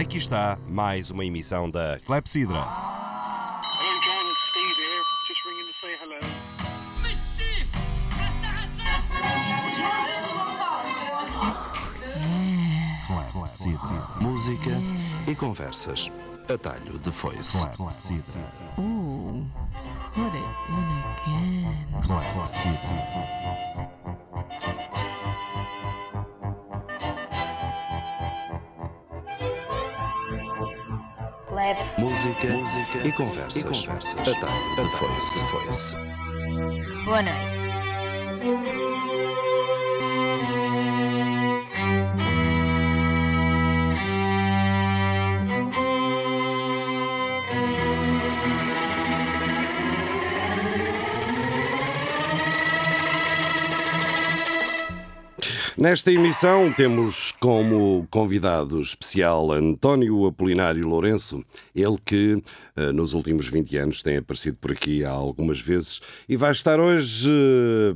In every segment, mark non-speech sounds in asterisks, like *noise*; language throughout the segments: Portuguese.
Aqui está mais uma emissão da Clepsidra. Música e conversas. Atalho de foice. It in again. Música, música e conversas. Atalho de foice. foice. Boa noite. Nesta emissão temos como convidado especial António Apolinário Lourenço, ele que eh, nos últimos 20 anos tem aparecido por aqui há algumas vezes e vai estar hoje,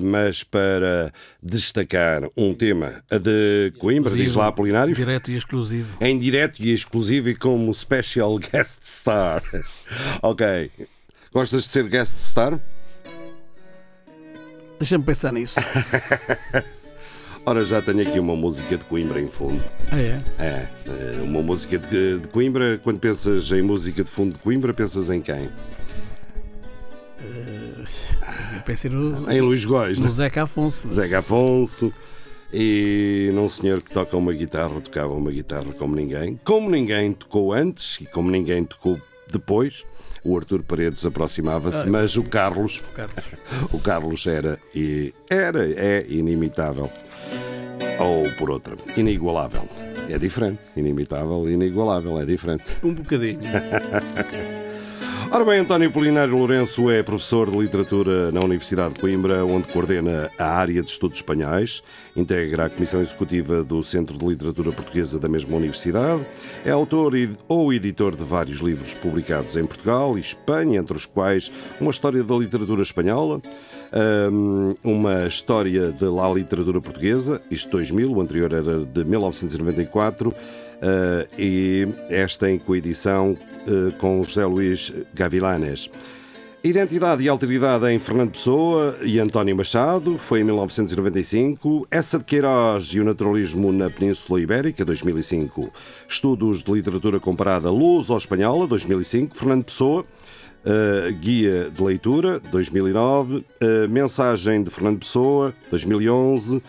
mas para destacar um tema, a de Coimbra, diz lá Apolinário. Direto e exclusivo. Em direto e exclusivo e como special *laughs* guest star. ok. Gostas de ser guest star? Deixa-me pensar nisso. *laughs* Ora, já tenho aqui uma música de Coimbra em fundo. Ah, é? É, eh, uma música de, de Coimbra. Quando pensas em música de fundo de Coimbra, pensas em quem? Eu pensei no, Em Luís Góis, no né? Zeca Afonso. Zeca Afonso. E num senhor que toca uma guitarra, tocava uma guitarra como ninguém. Como ninguém tocou antes e como ninguém tocou depois. O Artur Paredes aproximava-se, Ah, mas o Carlos, Carlos. o Carlos *laughs* era e era, é inimitável. Ou por outra, inigualável. É diferente. Inimitável, inigualável, é diferente. Um bocadinho. *laughs* Ora bem, António Polinário Lourenço é professor de literatura na Universidade de Coimbra, onde coordena a área de estudos espanhóis, integra a Comissão Executiva do Centro de Literatura Portuguesa da mesma universidade, é autor ou editor de vários livros publicados em Portugal e Espanha, entre os quais uma história da literatura espanhola, hum, uma história de la literatura portuguesa, isto 2000, o anterior era de 1994, Uh, e esta em coedição com José Luís Gavilanes. Identidade e Alteridade em Fernando Pessoa e António Machado, foi em 1995. Essa de Queiroz e o Naturalismo na Península Ibérica, 2005. Estudos de Literatura Comparada Luso-Espanhola, 2005. Fernando Pessoa, Uh, Guia de Leitura, 2009, uh, Mensagem de Fernando Pessoa, 2011,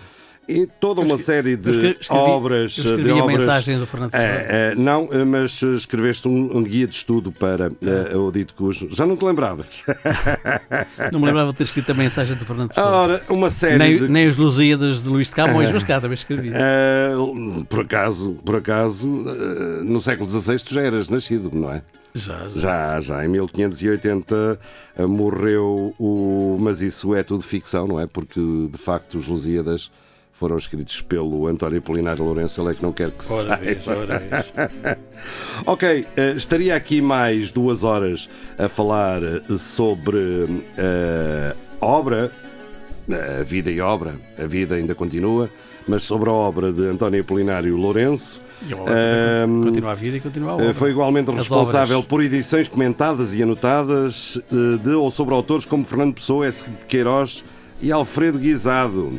e toda uma série de escrevi- obras. eu escrevi de a obras mensagem do Fernando. É, é, não, eh, mas eh, escreveste um, um guia de estudo para uh, o dito cujo. Já não te lembravas? *laughs* Não me lembrava de ter escrito a mensagem do Fernando Pessoa. Ora, uma série nem, de. nem os Lusíadas de Luís de Camões, mas cá também escrevi. Eh, por acaso, por acaso, eh, no século XVI tu já eras nascido, não é? Já, já. Já, já, em 1580 eh, morreu o. Mas isso é tudo ficção, não é? Porque de facto os Lusíadas foram escritos pelo António Polinário Lourenço, ele é que não quer que Ora saiba. vês, ora. *laughs* Ok, eh, estaria aqui mais duas horas a falar eh, sobre a obra, eh, a vida e obra, a vida ainda continua, mas sobre a obra de António Apolinário Lourenço. E obra Ehm, Continua a vida e continua a obra. Foi igualmente As responsável por edições comentadas e anotadas de ou sobre autores como Fernando Pessoa, S. de Queiroz e Alfredo Guisado.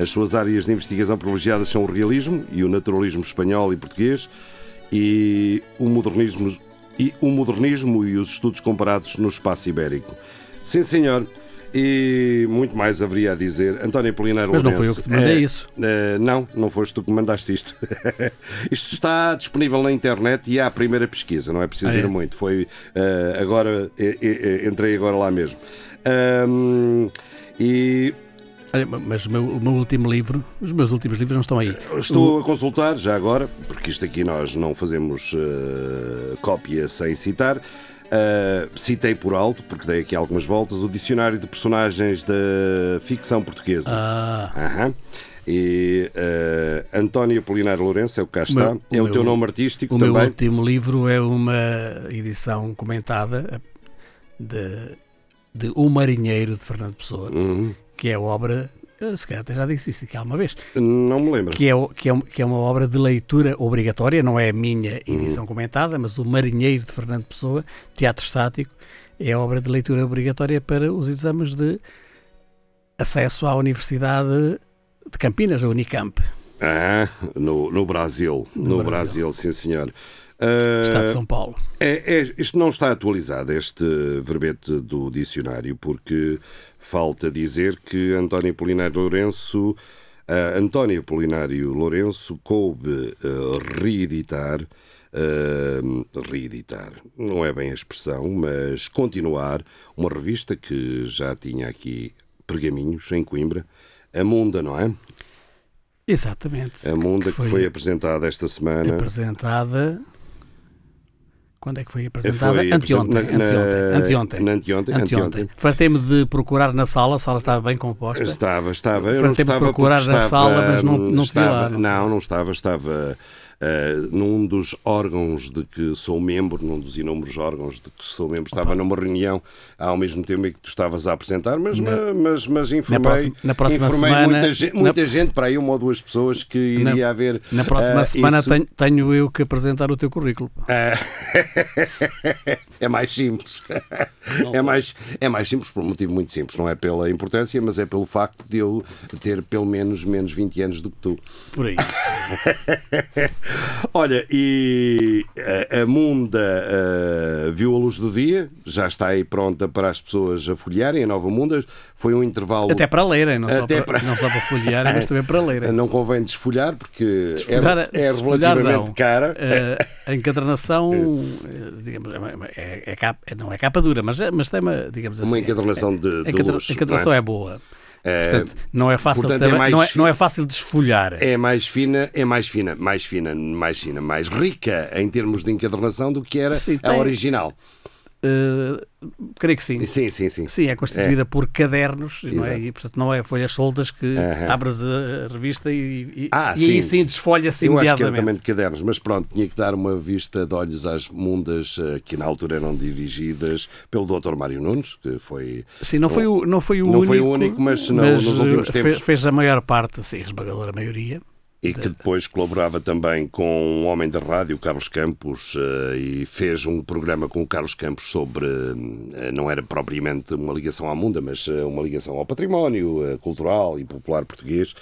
As suas áreas de investigação privilegiadas são o realismo e o naturalismo espanhol e português e o modernismo e, o modernismo e os estudos comparados no espaço ibérico. Sim, senhor. E muito mais haveria a dizer. António Polinário Mas não foi eu que te mandei eh, isso. eh, não, não foste tu que mandaste isto. *laughs* isto está disponível na internet e há a primeira pesquisa, não é preciso Ah, é? ir muito. Foi eh, agora, eh, eh, entrei agora lá mesmo. Ahm, e mas o meu, o meu último livro, os meus últimos livros não estão aí. estou a consultar já agora, porque isto aqui nós não fazemos eh, cópia sem citar. Uh, citei por alto, porque dei aqui algumas voltas, o Dicionário de Personagens da Ficção Portuguesa. Ah, Aham. E eh, António Apolinário Lourenço é o que cá está. meu- é o o teu meu- nome artístico o meu também. último livro é uma edição comentada de, de O Marinheiro de Fernando Pessoa, Uhum. Que é obra eh, se calhar até já disse isso aqui alguma vez, Não me lembro. que é, que, é, que é uma obra de leitura obrigatória, não é a minha edição comentada, mas o Marinheiro de Fernando Pessoa, Teatro Estático, é a obra de leitura obrigatória para os exames de acesso à Universidade de Campinas, a Unicamp, Ah, no, no Brasil. No, No Brasil. Brasil. sim senhor. Ah, Estado de São Paulo. É, é- isto não está atualizado, este verbete do dicionário, porque falta dizer que António Apolinário Lourenço, a António Apolinário Lourenço coube eh, reeditar, eh, reeditar, não é bem a expressão, mas continuar uma revista que já tinha aqui pergaminhos em Coimbra, a Munda, não é? Exatamente. A Munda que foi, apresentada esta semana. apresentada. Quando é que foi apresentada? Foi anteontem. na- anteontem. na- Anteontem. na anteontem, Anteontem. Fartei-me de procurar na sala, a sala estava bem composta. Estava, estava. Tempo de procurar na estava, sala, mas não- não estava, lá, não Não, não estava. Estava eh, num dos órgãos de que sou membro, num dos inúmeros órgãos de que sou membro. Estava numa reunião ao mesmo tempo em que tu estavas a apresentar, mas, Na- mas, mas informei, próxima- na próxima informei semana- muita, gente, na- muita gente, para aí uma ou duas pessoas que Na- iria haver. Na próxima eh, semana isso. tenho, tenho eu que apresentar o teu currículo. É, *laughs* é mais simples. É mais, é mais simples por um motivo muito simples. Não é pela importância, mas é pelo facto de eu ter pelo menos menos 20 anos do que tu. Por aí. *laughs* Olha, e a, a Munda eh, viu a luz do dia, já está aí pronta para as pessoas a folhearem, a nova Munda. Foi um intervalo. Até para lerem, não, só Até para, para- não só para folhearem, mas também para lerem. Não convém desfolhar porque Desfolhar- é, é desfolhar relativamente não. cara. Eh, a encadernação, eh, digamos, é, é capa, não é capa dura, mas, é- mas tem uma, digamos assim. Uma encadernação de- de luxo, A encadernação é? é boa. É, Portanto, não é fácil, portanto, é também- mais não, é, não é fácil desfolhar. É mais fina, é mais fina, mais fina, mais fina, mais rica em termos de encadernação do que era Sim, a tem- original. Eh, creio que sim. Sim, sim, sim. Sim, é constituída por cadernos, não é? E, portanto, não é folhas soltas que Aham. abres a revista e, e, Ah, e aí sim. sim desfolha-se Eu acho que imediatamente. também de cadernos, mas pronto, tinha que dar uma vista de olhos às mundas eh, que na altura eram dirigidas pelo Dr. Mário Nunes, que foi. Sim, não foi o, não foi o Não único. foi o único, mas não- nos últimos eh, tempos- Fez, a maior parte, sim, a esmagadora maioria. E que depois colaborava também com um homem da rádio, Carlos Campos, eh, e fez um programa com o Carlos Campos sobre, eh, não era propriamente uma ligação à Munda, mas eh, uma ligação ao património cultural e popular português.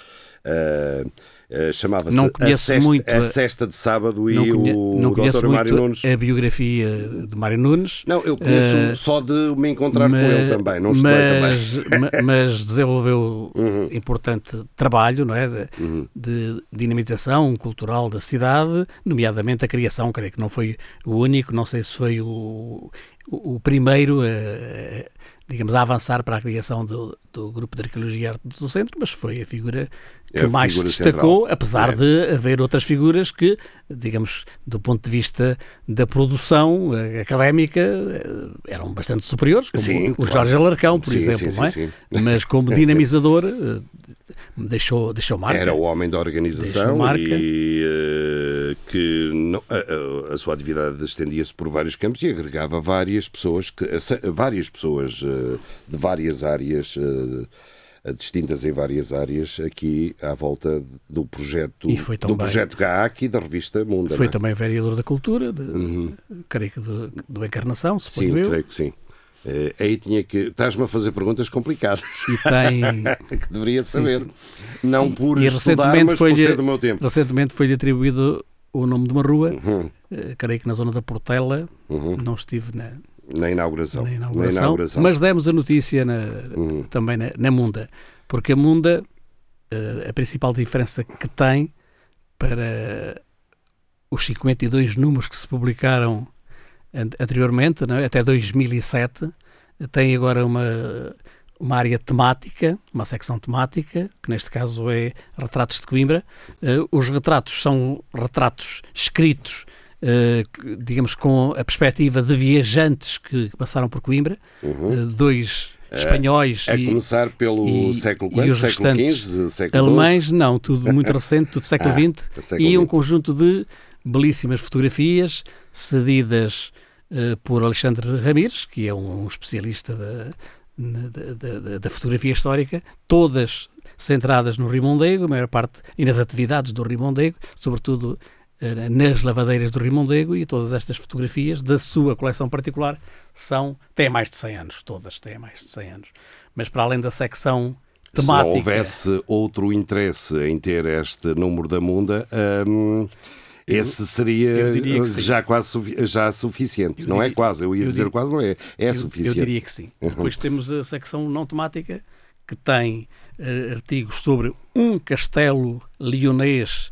Eh, Chamava-se Não a, Sesta, muito a a- Sexta de Sábado não e conhe- o não Dr. Mário Nunes. a biografia de Mário Nunes. Não, eu conheço Eh, só de me encontrar com ele também, não estudei também. mas, ma- *laughs* mas desenvolveu importante trabalho não é? de, Uhum. de dinamização cultural da cidade, nomeadamente a criação, creio que não foi o único, não sei se foi o, o, o primeiro a, digamos, a avançar para a criação do, do grupo de arqueologia e arte do centro, mas foi a figura que É a mais se destacou, central. apesar É. de haver outras figuras que, digamos, do ponto de vista da produção eh, académica, eh, eram bastante superiores, como Sim, o claro. Jorge Alarcão, por Sim, exemplo, sim, não é? sim, mas como *laughs* dinamizador eh, deixou, deixou marca. Era o homem da organização e eh, que não- a, a- a sua atividade estendia-se por vários campos e agregava várias pessoas, que, várias pessoas eh, de várias áreas. eh, distintas em várias áreas aqui à volta do projeto E foi do projeto GAAC e da revista Munda. Foi é? também vereador da cultura, de, creio que do, do Encarnação, Sim, suponho eu, creio que sim. Eh, aí tinha que. Estás-me a fazer perguntas complicadas e tem... *laughs* que deveria saber. Não por e estudar, recentemente mas por do meu tempo. recentemente foi-lhe atribuído o nome de uma rua, Uhum, eh, creio que na zona da Portela, uhum. não estive na, Na inauguração. na inauguração, mas demos a notícia na- Uhum. também na, na Munda, porque a Munda, eh, a principal diferença que tem para os 52 números que se publicaram an- anteriormente, é? até 2007, tem agora uma, uma área temática, uma secção temática, que neste caso é Retratos de Coimbra. Eh, os retratos são retratos escritos, eh, digamos, com a perspectiva de viajantes que, passaram por Coimbra, Uhum. eh, dois espanhóis A e começar pelo e- século e quanto? os século XV, século alemães, não, tudo muito *laughs* recente, tudo século Ah, XX, século e um XX. conjunto de belíssimas fotografias cedidas eh, por Alexandre Ramires, que é um, um especialista da, da- da, da- fotografia histórica, todas centradas no Rio Mondego, a maior parte, e nas atividades do Rio Mondego, sobretudo nas lavadeiras do Rio Mondego, e todas estas fotografias da sua coleção particular são, têm mais de 100 anos, todas têm mais de 100 anos. Mas para além da secção Se temática... não houvesse outro interesse em ter este número da Munda, hum, esse seria já quase já suficiente. não é quase, eu ia eu dizer diria- quase, não é. É Eu- suficiente. Eu diria que sim. *laughs* Depois temos a secção não temática, que tem eh, artigos sobre um castelo leonês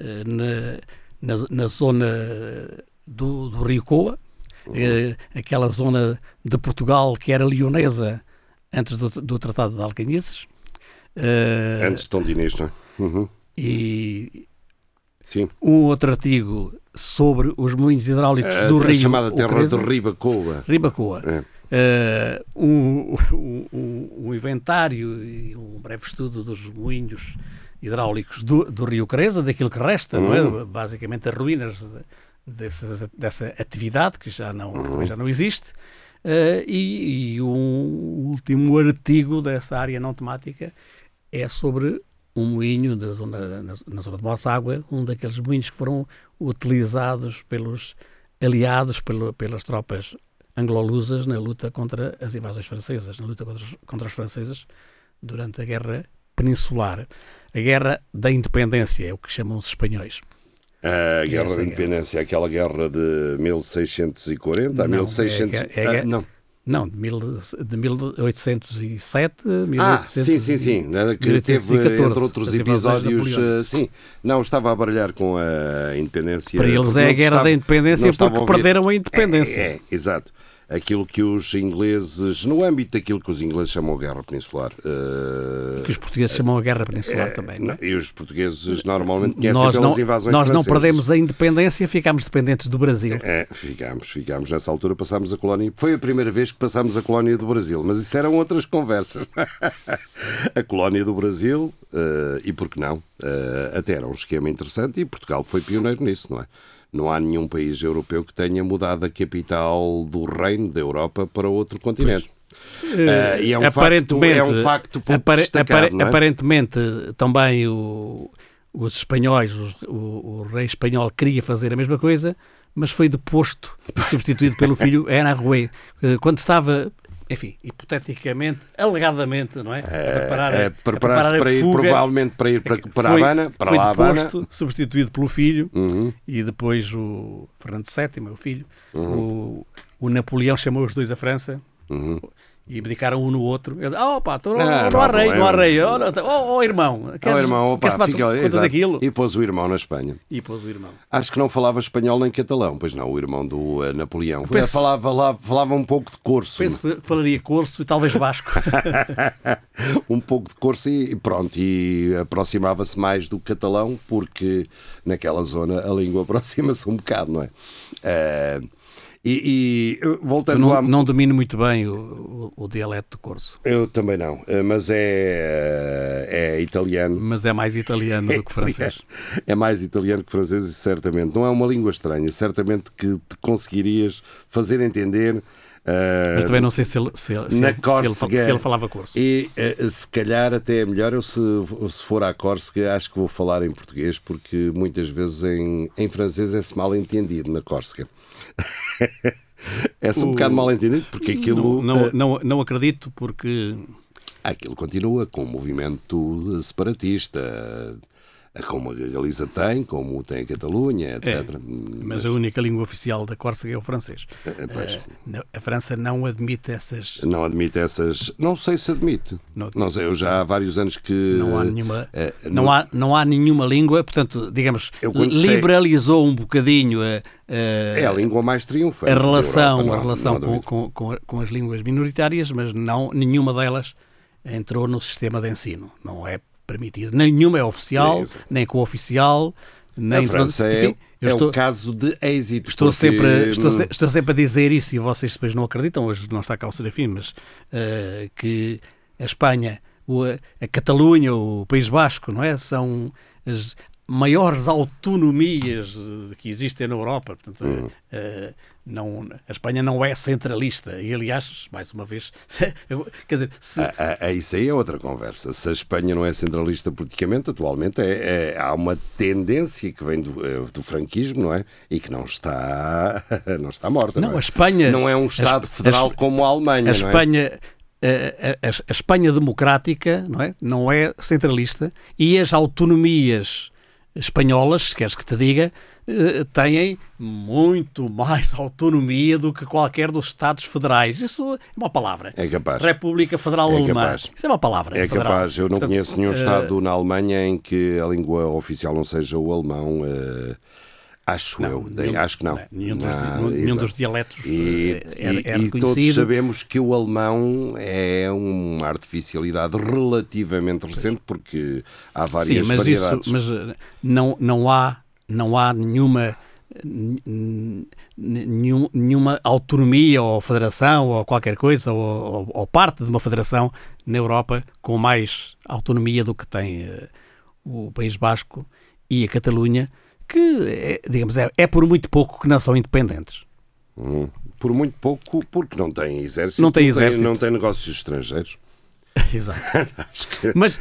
eh, na, na, na zona do, do Rio Coa, eh, aquela zona de Portugal que era leonesa antes do, do Tratado de Alcanhices. Eh, Antes de Tom Dinis, não é? Uhum. E Sim. um outro artigo sobre os moinhos hidráulicos A, do a Rio chamada terra de Ribacoa. Ribacoa. É. Eh, um, um- *laughs* um- um inventário e um breve estudo dos moinhos hidráulicos do, do Rio Creza, daquilo que resta, não Uhum. é? basicamente as ruínas de- dessas- dessa atividade que já não, que também já não existe. Eh, e, e um último artigo dessa área não temática é sobre um moinho da zona, na, na zona de Mortágua, um daqueles moinhos que foram utilizados pelos aliados pelo- pelas tropas anglo-lusas na luta contra as invasões francesas, na luta contra os, contra os franceses durante a Guerra Peninsular. A Guerra da Independência é o que chamam os espanhóis. A Guerra Essa da guerra. Independência, aquela guerra de 1640 a Não, 1600. é a- é a- Ah, não. Não, de, mil, de 1807 Ah, 1800 sim, sim, sim. Nada que teve, 1814, entre outros as invasões episódios. eh, sim, não, estava a baralhar com a independência. Para eles é a Guerra estava- da Independência a porque perderam a independência. É, é, exato. Aquilo que os ingleses, no âmbito daquilo que os ingleses chamam Guerra Peninsular. eh, Que os portugueses chamam a Guerra Peninsular também. Não é? E os portugueses normalmente conhecem Nós, pelas não, invasões nós não francesas. perdemos a independência, ficámos dependentes do Brasil. É, ficámos, ficámos. Nessa altura passámos a colónia. Foi a primeira vez que passámos a colónia do Brasil, mas isso eram outras conversas. *laughs* a colónia do Brasil, eh, e por que não? Eh, até era um esquema interessante e Portugal foi pioneiro nisso, não é? Não há nenhum país europeu que tenha mudado a capital do reino da Europa para outro continente. Eh, e é um aparentemente, facto, é um facto apare- apare- é? aparentemente também o- os espanhóis, os- o, o rei espanhol queria fazer a mesma coisa, mas foi deposto e substituído pelo *laughs* filho Ana Rui, quando estava, enfim, hipoteticamente, alegadamente, não é? A preparar, a- É, a preparar-se a para ir, fuga. provavelmente para ir para, para foi, a Habana, para foi lá a Habana. deposto, substituído pelo filho, Uhum. e depois o Fernando VII, o filho, o, o Napoleão chamou os dois à França Uhum. E abdicaram um no outro. Ele, oh, pá, tu, não, Não, há rei, não há rei. Oh, não, oh, oh, irmão, queres, Oh, irmão, opa, queres fica conta exato. daquilo? E pôs o irmão na Espanha. E pôs o irmão. Acho que não falava espanhol nem catalão, pois não, o irmão do eh, Napoleão. Penso- falava, lá, falava um pouco de corso. Penso que falaria corso e talvez basco. *laughs* *laughs* um pouco de corso e pronto, e aproximava-se mais do catalão, porque naquela zona a língua *laughs* aproxima-se um bocado, não é? Eh, e, e, Eu voltando não, lá. não domino muito bem o, o, o dialeto do corso, Eu também não, eh, mas é, é italiano. mas é mais italiano do que *laughs* francês. É mais italiano que francês, certamente. Não é uma língua estranha, certamente que te conseguirias fazer entender. Eh, Mas também não sei se ele, se ele, se ele, Córcega. se ele falava corso. E eh, se calhar até é melhor eu, se, se for à Córcega, acho que vou falar em português, porque muitas vezes em, em francês é-se mal entendido na Córcega. *laughs* é-se um O- bocado mal entendido, porque aquilo, Não, não, eh, não, não acredito porque aquilo continua com o movimento separatista, como a Galiza tem, como tem a Catalunha, etc. mas a única língua oficial da Córcega é o francês. eh, pois, Eh, não- a França não admite essas. não admite essas. Não sei se admite. Não- Não sei, eu já há vários anos que. Não há nenhuma, eh, não, no- há, não há nenhuma língua, portanto, digamos, quando sei- liberalizou um bocadinho a, a- É a língua mais triunfante. a relação, Europa, não- a relação não com, com, com, com as línguas minoritárias, mas não, nenhuma delas entrou no sistema de ensino. Não é permitido. Nenhuma é oficial, É, nem co-oficial, nem... A França é, Enfim, eu é estou, o caso de êxito. Estou, porque, sempre, estou, hum, estou sempre a dizer isso e vocês depois não acreditam, hoje não está cá o Serafim, mas eh, que a Espanha, o- a Catalunha, o País Basco, não é? São as maiores autonomias que existem na Europa. Portanto, eh, não, a Espanha não é centralista. E, aliás, mais uma vez, *laughs* quer dizer, se, Ah, ah, ah, isso aí é outra conversa. Se a Espanha não é centralista politicamente, atualmente é, é- há uma tendência que vem do, eh, do franquismo, não é? E que não está, *laughs* não está morta. Não, Não, é? a Espanha- não é um Estado a- federal a- como a Alemanha. a é? Espanha. A, a- a Espanha democrática não é, não é centralista e as autonomias espanholas, se queres que te diga, têm muito mais autonomia do que qualquer dos Estados federais. Isso é uma palavra. É capaz. República Federal É Alemã. capaz. Isso é uma palavra. É federal. capaz, eu não Portanto, conheço nenhum eh, Estado na Alemanha em que a língua oficial não seja o alemão. eh, acho não, eu, nenhum- acho que não. Nenhum, dos, nenhum dos dialetos E, eh, é, e- é todos sabemos que o alemão é uma artificialidade relativamente recente, porque há Sim, várias mas isso, variedades. mas eh, não, não há, não há nenhuma nenhum- nenhuma autonomia ou federação ou qualquer coisa ou, ou- parte de uma federação na Europa com mais autonomia do que tem eh, o País Basco e a Catalunha, que é, digamos é, é por muito pouco que não são independentes. Hum, Por muito pouco, porque não tem exército, Não tem exército. não tem negócios estrangeiros. *laughs* Exato. *laughs* Que Mas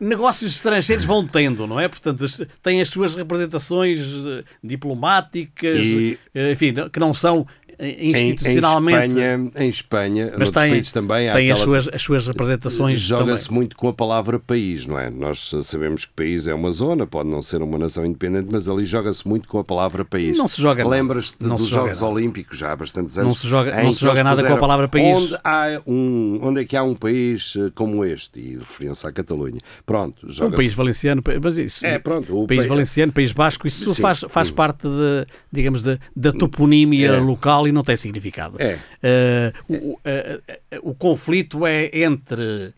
negócios estrangeiros vão tendo, não é? Portanto, têm as suas representações eh, diplomáticas, E- eh, enfim, que não são eh, em, em institucionalmente. Espanha, em Espanha mas tem, países também há tem as, aquela- suas, as suas representações Joga-se muito com a palavra país, não é? Nós sabemos que país é uma zona, pode não ser uma nação independente, mas ali joga-se muito com a palavra país. Não se joga. Lembras-te dos Jogos nada. Olímpicos já há bastantes anos? Não se joga- não se joga nada com a palavra país. Onde, há um, onde é que há um país eh, como este? E referiam-se à Catalunha. Pronto, Um país valenciano, mas isso, É, pronto, o país pa- valenciano, país basco, isso Sim. faz, faz parte, de, digamos, da, da toponímia É. local e não tem significado. É. Eh, o, eh, eh, o conflito é entre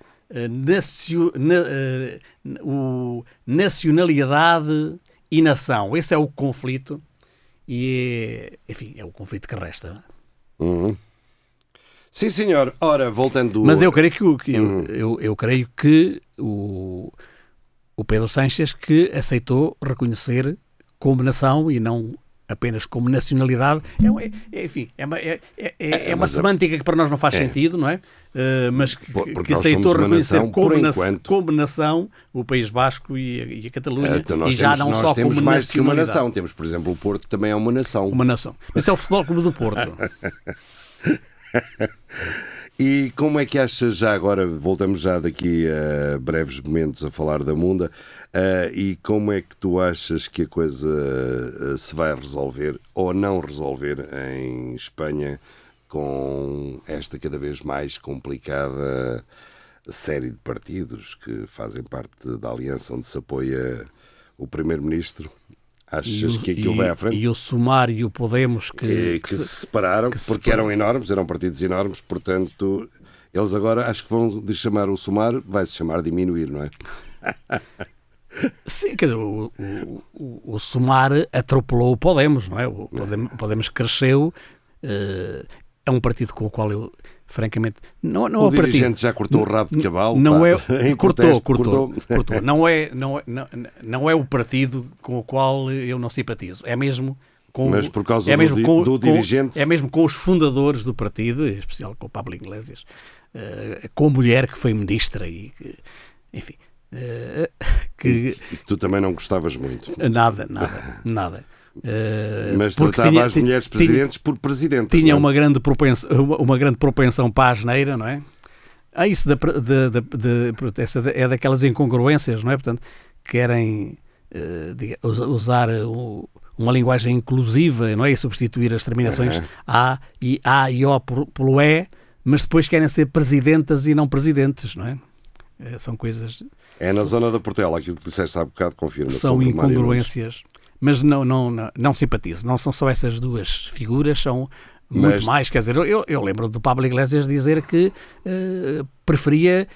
nacio- na- o nacionalidade e nação. Esse é o conflito e, é, enfim, é o conflito que resta. Uhum. Sim, senhor. Ora, voltando... Mas eu creio que, o- que eu, Uhum. eu, eu creio que o, o Pedro Sanches que aceitou reconhecer como nação e não apenas como nacionalidade, é, é- é- enfim, é uma, é, é- é- é uma mas semântica que para nós não faz sentido, não é? Eh, mas que, porque que aceitou reconhecer nação, como, na- enquanto. como nação o País Basco e a, e a Catalunha Então, e já temos, não só temos como mais que uma nação. Temos, por exemplo, o Porto também é uma nação. Uma nação. Esse é o Futebol Clube do Porto. *laughs* E como é que achas já agora, voltamos já daqui a breves momentos a falar da Munda, eh, e como é que tu achas que a coisa eh, se vai resolver ou não resolver em Espanha com esta cada vez mais complicada série de partidos que fazem parte da aliança onde se apoia o Primeiro-Ministro? Achas E que aquilo e- vai à frente? E o Sumar e o Podemos que, que, que que se- se separaram que porque eram enormes, eram partidos enormes, portanto, eles agora acho que vão de chamar o somar, vai-se chamar diminuir, não é? *laughs* Sim, quer dizer, o, o, o, o Sumar atropelou o Podemos, não é? O Podemos, o Podemos cresceu, eh, é um partido com o qual eu, francamente, não, não é o o partido. dirigente já cortou o rabo de cavalo. Não pá, é, *laughs* cortou, protesto, cortou, cortou. Não é, não, é, não, não é o partido com o qual eu não simpatizo. É mesmo com Mas por causa é do mesmo di- com, do com- dirigente? é mesmo com os fundadores do partido, em especial com o Pablo Iglesias, eh, com a mulher que foi ministra e que, enfim, que E tu também não gostavas muito. nada, nada, *laughs* nada. Eh, Mas tratava tinha- as mulheres tinha- presidentes por presidentes. tinha não uma grande propensão, uma, uma grande propensão para a asneira, não é? Ah, isso da, de, de, de- essa é daquelas incongruências, não é? Portanto, querem diga- us- usar o- uma linguagem inclusiva, não é? E substituir as terminações Aham. A e A e O por- pelo E, mas depois querem ser presidentas e não presidentes, não é? Eh, São coisas É na zona da Portela, aquilo que disseste há bocado confirma. são incongruências, mas não, não, não, não simpatizo. Não são só essas duas figuras, são muito Mas- mais. Quer dizer, eu, eu lembro do Pablo Iglesias dizer que eh, preferia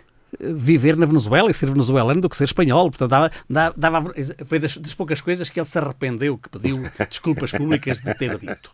eh, viver na Venezuela e ser venezuelano do que ser espanhol. Portanto, dava, dava- foi das, das poucas coisas que ele se arrependeu, que pediu desculpas públicas de ter dito.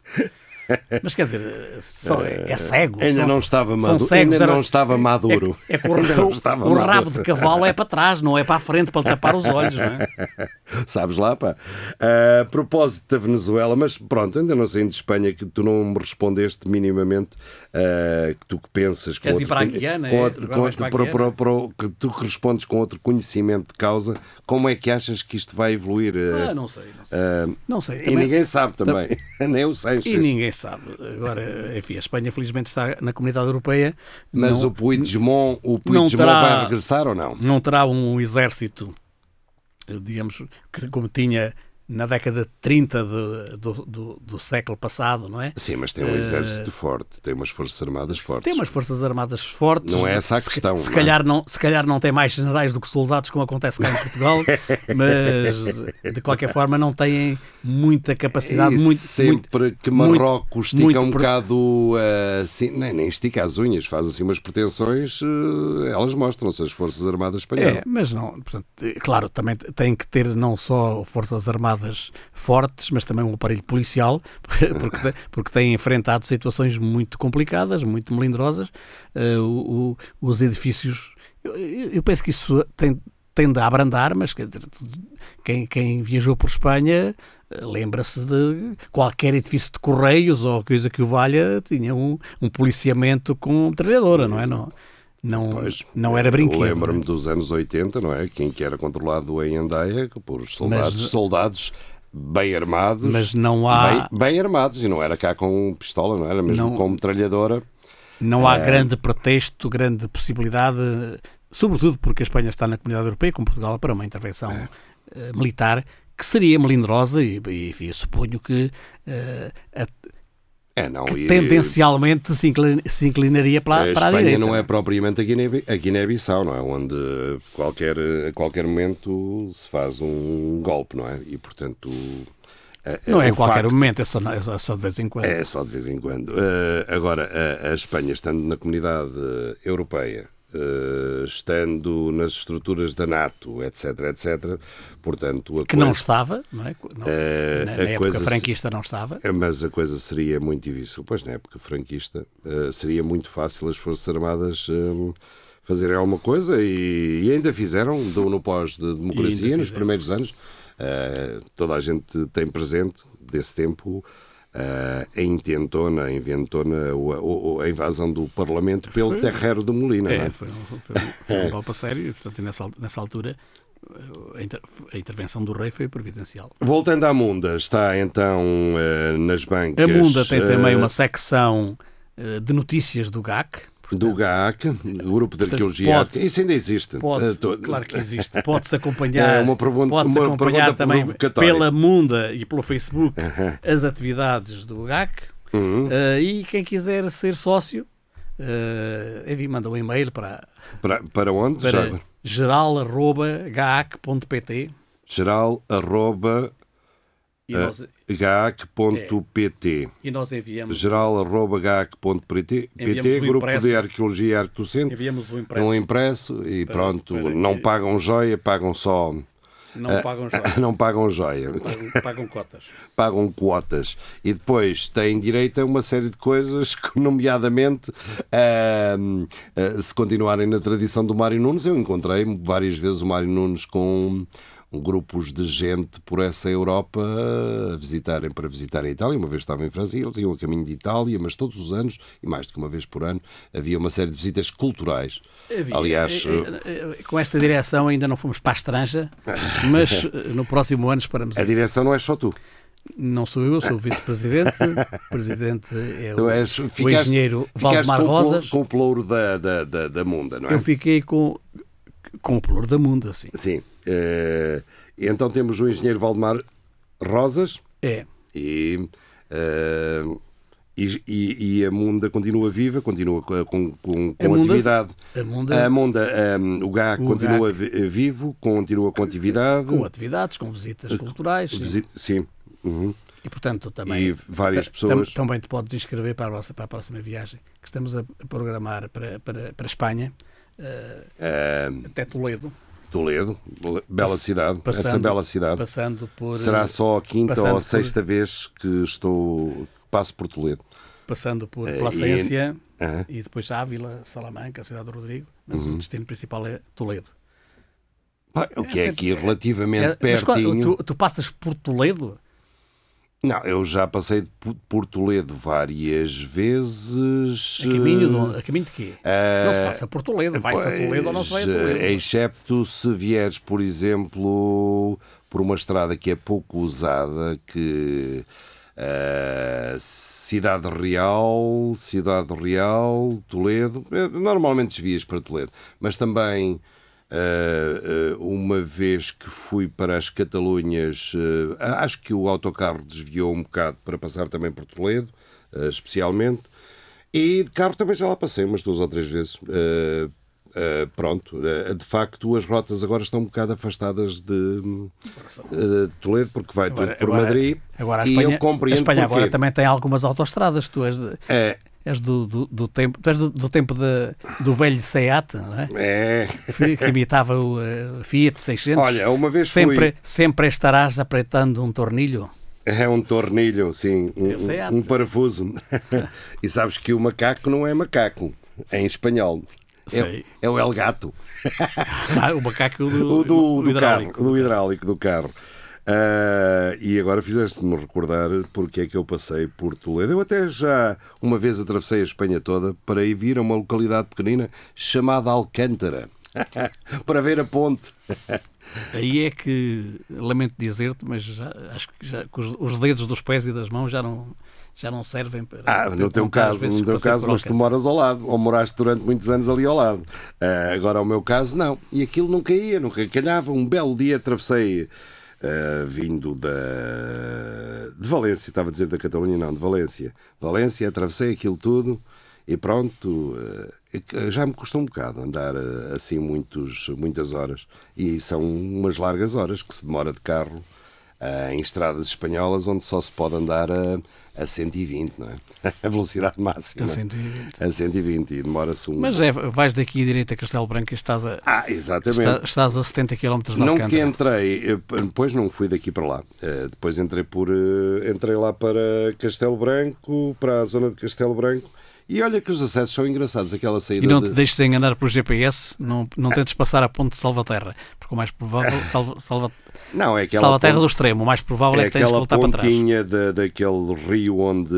Mas quer dizer, só, é cego. Ainda são- não estava maduro. cegos, Ainda não estava maduro. É, é que o, estava o rabo de cavalo é para trás, não é para a frente, para lhe tapar os olhos, não é? *laughs* Sabes lá, pá. Ah, A propósito da Venezuela, mas pronto, ainda não saindo de Espanha, que tu não me respondeste minimamente ah, que tu que pensas com Queres outro, para Guiana, com é? outro, com outro- para a pro- Guiana? pro- pro- que tu que respondes com outro conhecimento de causa, como é que achas que isto vai evoluir? ah, Ah, não sei, não sei. ah, Não sei. e também- ninguém sabe também, *laughs* nem o Sanches. E ninguém sabe. Agora, enfim, a Espanha felizmente está na comunidade europeia. Mas não, o Puigdemont, o Puigdemont terá- vai regressar ou não? não terá um exército, digamos, que, como tinha na década de 30 de- do, do, do século passado, não é? Sim, mas tem um exército forte, tem umas forças armadas fortes. Tem umas forças armadas fortes. Não é essa a Se- questão, Se, não é? calhar, não, se calhar não tem mais generais do que soldados, como acontece cá em Portugal, *laughs* mas de qualquer forma não têm muita capacidade. E muito, sempre muito- que Marrocos estica muito um bocado assim, nem, nem estica as unhas, faz assim umas pretensões, eh, elas mostram-se as Forças Armadas Espanholas. É, mas não, portanto, claro, também tem que ter não só forças armadas fortes, mas também um aparelho policial, *laughs* porque, porque têm enfrentado situações muito complicadas, muito melindrosas. Eh, o- o- os edifícios, eu, eu penso que isso tem, tende a abrandar, mas quer dizer, quem, quem viajou por Espanha eh, lembra-se de qualquer edifício de correios ou coisa que o valha, tinha um, um policiamento com metralhadora, não é? Não, não, Pois, não era eu brinquedo. Lembro-me é? dos anos 80, não é? Quem que era controlado em Andaia por soldados, Mas- soldados bem armados. Mas não há, Bem, bem armados, e não era cá com pistola, não era mesmo Não. com metralhadora. não há É. grande pretexto, grande possibilidade, sobretudo porque a Espanha está na comunidade europeia, com Portugal, para uma intervenção É. eh, militar que seria melindrosa e, e, suponho que, a- É, não, que e- tendencialmente se, inclin- se inclinaria para, A para a Espanha direita. não é propriamente a Guiné- a Guiné-Bissau, não é? Onde qualquer, a qualquer momento se faz um golpe, não é? E, portanto... a- Não é em qualquer facto- momento, é só, é só- é só de vez em quando. É só de vez em quando. Eh, agora, a, a Espanha, estando na comunidade europeia, eh, estando nas estruturas da NATO, etc., etc., portanto... A que não coisa- estava, não é? Não- Eh, na época coisa se- franquista não estava. É, Mas a coisa seria muito difícil. Pois, na época franquista, eh, seria muito fácil as Forças Armadas eh, fazerem alguma coisa e, e ainda fizeram do, no pós-democracia, nos primeiros anos. Toda a gente tem presente desse tempo eh, a intentona, a inventona, a invasão do Parlamento pelo Foi- terreiro de Molina. não É, é? foi, um- foi foi um *laughs* golpe a sério e, portanto, nessa, nessa altura eh, a, inter- a intervenção do rei foi providencial. Voltando à Munda, está então eh, nas bancas. A Munda tem também uma secção de notícias do GAC. Do GAC, o Grupo de Arqueologia. Isso ainda existe. Pode, Eh, claro que existe. Pode-se acompanhar, É uma pergunta- pode-se uma acompanhar também pela Munda e pelo Facebook as atividades do GAC. Uhum. Eh, e quem quiser ser sócio, eh, enfim, manda um e-mail para, Para, para onde? para geral.gac.pt Geral arroba e, Eh, nós, gac.pt e nós enviamos, geral arroba gac.pt Enviamos PT, Grupo de Arqueologia e Arte do Centro. enviamos o impresso. Um impresso e Para- pronto, para- não pagam joia, pagam só. Não pagam *laughs* já, Não pagam joia, pagam, pagam cotas. *laughs* pagam quotas. E depois têm direito a uma série de coisas, que, *laughs* nomeadamente, ahm, ah, se continuarem na tradição do Mário Nunes, eu encontrei várias vezes o Mário Nunes com grupos de gente por essa Europa a visitarem para visitar a Itália. Uma vez estava em França e eles iam a caminho de Itália, mas todos os anos, e mais do que uma vez por ano, havia uma série de visitas culturais. Havia. Aliás, Eh, eh, eh, com esta direção ainda não fomos para a estranja, *laughs* mas no próximo ano esperamos. a ir. direção não é só tu. Não sou eu, sou o vice-presidente. O presidente é o, és, o ficaste- engenheiro ficaste Valdemar com o Rosas. Com o pelouro da, da, da, da Munda, não é? Eu fiquei com, com o pelour da Munda, assim. Sim. Eh, então temos o engenheiro Valdemar Rosas É. e, eh, e, e- e a Munda continua viva, continua com, com, com, A atividade. A Munda A Munda, eh, o GAC O continua vi- vivo, continua com atividade. com atividades, com visitas culturais. sim. Uhum. E portanto também. E várias pessoas. tam- também te podes inscrever para a, nossa, para a próxima viagem que estamos a programar para, para, para a Espanha, Eh, até Toledo, Toledo, bela Pass- cidade, essa passando- bela cidade. passando por. Será eh, só a quinta ou a por- sexta vez que estou passo por Toledo. Passando por Eh, Placência Aham. e depois Ávila, Salamanca, Cidade do Rodrigo, mas Uhum. o destino principal é Toledo. Pá, o que é sempre- aqui relativamente É, mas pertinho. tu, tu passas por Toledo? Não, eu já passei por Toledo várias vezes. A caminho, eh, de, a caminho de quê? eh, não se passa por Toledo, vai-se a Toledo ou não se vai a Toledo. eh, Excepto se vieres, por exemplo, por uma estrada que é pouco usada, que eh, Cidade Real, Cidade Real, Toledo, eh, normalmente desvias para Toledo, mas também eh, uma vez que fui para as Catalunhas, eh, acho que o autocarro desviou um bocado para passar também por Toledo, especialmente. E de carro também já lá passei umas duas ou três vezes. Eh, pronto, Eh, de facto as rotas agora estão um bocado afastadas de eh, Toledo, porque vai Agora- tudo por agora- Madrid. Agora a e Espanha, eu compreendo a Espanha porquê. agora também tem algumas autoestradas. Tu és, de- É, és do, do, do tempo, tu és do, do tempo de- do velho Seat, não é? é. Que imitava o eh, Fiat 600. Olha, uma vez sempre, fui. sempre estarás apreitando um tornilho. É um tornilho, sim, um, sei, um- um parafuso. *laughs* e sabes que o macaco não é macaco, é em espanhol. É, é o El Gato. *laughs* Ah, o macaco do, O do, do hidráulico. carro, do hidráulico do carro. Ah, e agora fizeste-me recordar porque é que eu passei por Toledo. Eu até já uma vez atravessei a Espanha toda para ir vir a uma localidade pequenina chamada Alcântara. *laughs* para ver a ponte. Aí é que, lamento dizer-te, mas já- acho que, já, que os, os dedos dos pés e das mãos já não, já não servem para. Ah, no teu caso, no teu caso, mas tu moras ao lado, ou moraste durante muitos anos ali ao lado. Ah, agora, ao meu caso, não. E aquilo nunca ia, nunca calhava. Um belo dia atravessei, ah, vindo da. de Valência, estava a dizer da Catalunha, não, de Valência. Valência, atravessei aquilo tudo e pronto. ah, já me custou um bocado andar ah, assim muitos, muitas horas. E são umas largas horas que se demora de carro em estradas espanholas onde só se pode andar a, a 120, não é? *laughs* A velocidade máxima. A 120. A 120 e demora-se um. Mas é, vais daqui direito a Castelo Branco e estás a, Ah, exatamente. está- estás a 70 km de Não que Alcântara. entrei, eh, depois não fui daqui para lá. Eh, Depois entrei por eh, entrei lá para Castelo Branco, para a zona de Castelo Branco. E olha que os acessos são engraçados, aquela saída E não de... te deixes enganar pelo GPS, não, não tentes passar a ponte de Salvaterra, porque o mais provável, *laughs* Salva, Salva, Não, é aquela Salvaterra do ponte- extremo, o mais provável é, é que tens que aquela voltar para trás. pontinha da, daquele rio onde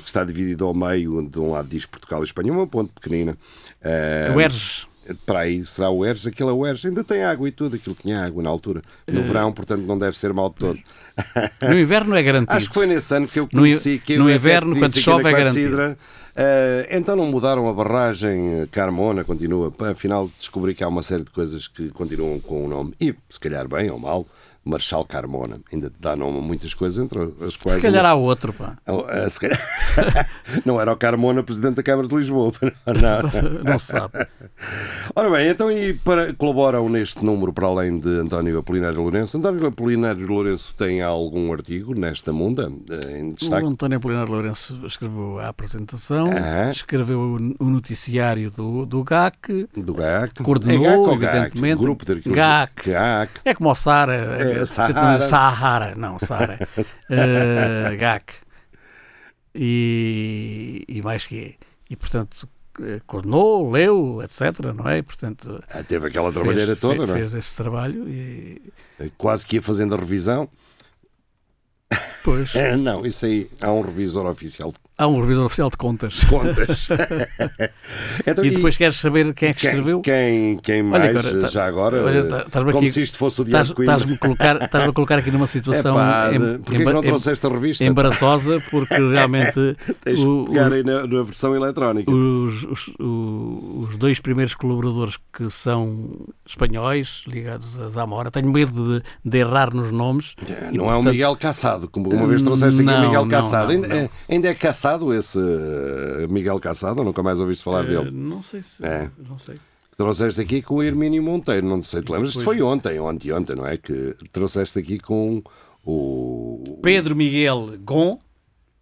que está dividido ao meio, onde de um lado diz Portugal e Espanha, uma ponte pequenina. Eh, O Erges, Para aí será o Erges, aquilo é o Erges, ainda tem água e tudo, aquilo tinha água na altura. No Eh, verão, portanto, não deve ser mal de todo. no inverno é garantido. *laughs* Acho que foi nesse ano que eu No i- conheci que no eu inverno, te quando chove, na é garantido. Clepsidra. Eh, então não mudaram a barragem eh, Carmona, continua. Afinal, descobri que há uma série de coisas que continuam com o nome. E, se calhar bem ou mal, Marchal Carmona. Ainda te dá nome a muitas coisas, entre as quais... Se calhar há outro, pá. *laughs* Oh, eh, *laughs* não era o Carmona, presidente da Câmara de Lisboa. *laughs* Não, não. Não se sabe. Ora bem, então e para, colaboram neste número para além de António Apolinário Lourenço? António Apolinário Lourenço tem algum artigo nesta Munda eh, em O destaque? António Apolinário Lourenço escreveu a apresentação, Ah. escreveu o, o noticiário do, do GAC, Do GAC. Coordenou, é GAC ou GAC? evidentemente. Grupo de. GAC. GAC. é como o Sara, É, eh, Sahara. Sahara, não, Sara, *laughs* Eh, GAC. E, e mais que E portanto eh, coordenou, leu, etc. Não é? E, portanto, Ah, Teve aquela fez- trabalheira toda, fez, não é? fez esse trabalho e Quase que ia fazendo a revisão. depois É, *laughs* não, isso aí há um revisor oficial de há um revisor oficial de contas. contas. *laughs* Então, E depois queres saber quem é que quem, escreveu? quem, quem Olha, mais, agora, tá- já agora, olha, tá- como aqui- se isto fosse o Diário Estás- Coimbra. Estás-me a colocar, estás-me a colocar aqui numa situação Epá, em- de- porquê que emba- não em- trouxeste a revista? embaraçosa, porque *laughs* realmente Tens o- que pegar o- aí na, na versão eletrónica. os, os, os dois primeiros colaboradores que são espanhóis, ligados a Zamora, tenho medo de, de errar nos nomes. E, Não é o portanto, Miguel Caçado, como uma vez trouxeste aqui o Não, Miguel não, Caçado. não, ainda, não. é- ainda é Caçado esse uh, Miguel Caçado? Nunca mais ouviste falar eh, dele? Não sei se. É. Não sei. Trouxeste aqui com o Hermínio Monteiro, não sei, te lembras? Isto foi ontem, ontem, ontem, não é? Que trouxeste aqui com o Pedro Miguel Gon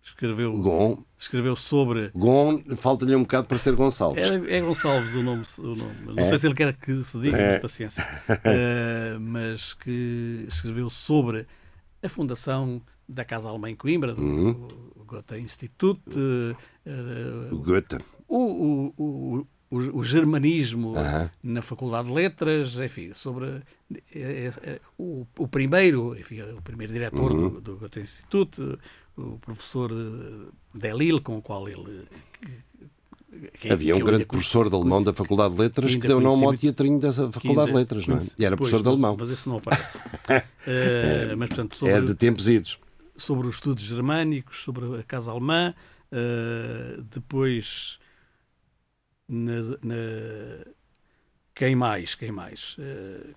escreveu, Gon. escreveu sobre. Gon, falta-lhe um bocado para ser Gonçalves. É, é Gonçalves o nome. O nome. Não É. sei se ele quer que se diga, É. paciência. Eh, mas que escreveu sobre a fundação da Casa Alemã em Coimbra, do Uhum. O Goethe Institut, eh, eh, O Goethe. o, o, o, o, o germanismo Aham. na Faculdade de Letras, enfim, sobre eh, eh, eh, o, o primeiro, enfim, o primeiro diretor Uhum. do, do Goethe Institut, eh, o professor eh, Delille, com o qual ele... que- Havia um grande professor de alemão da Faculdade de Letras que que, deu nome ao teatrinho que Faculdade de Letras, não é? E era Pois, professor de alemão. Mas esse não aparece. *laughs* Eh, *laughs* mas, portanto, sobre, É de tempos idos. Sobre os estudos germânicos, sobre a Casa Alemã, eh, depois na, na- quem mais? Quem mais? Eh,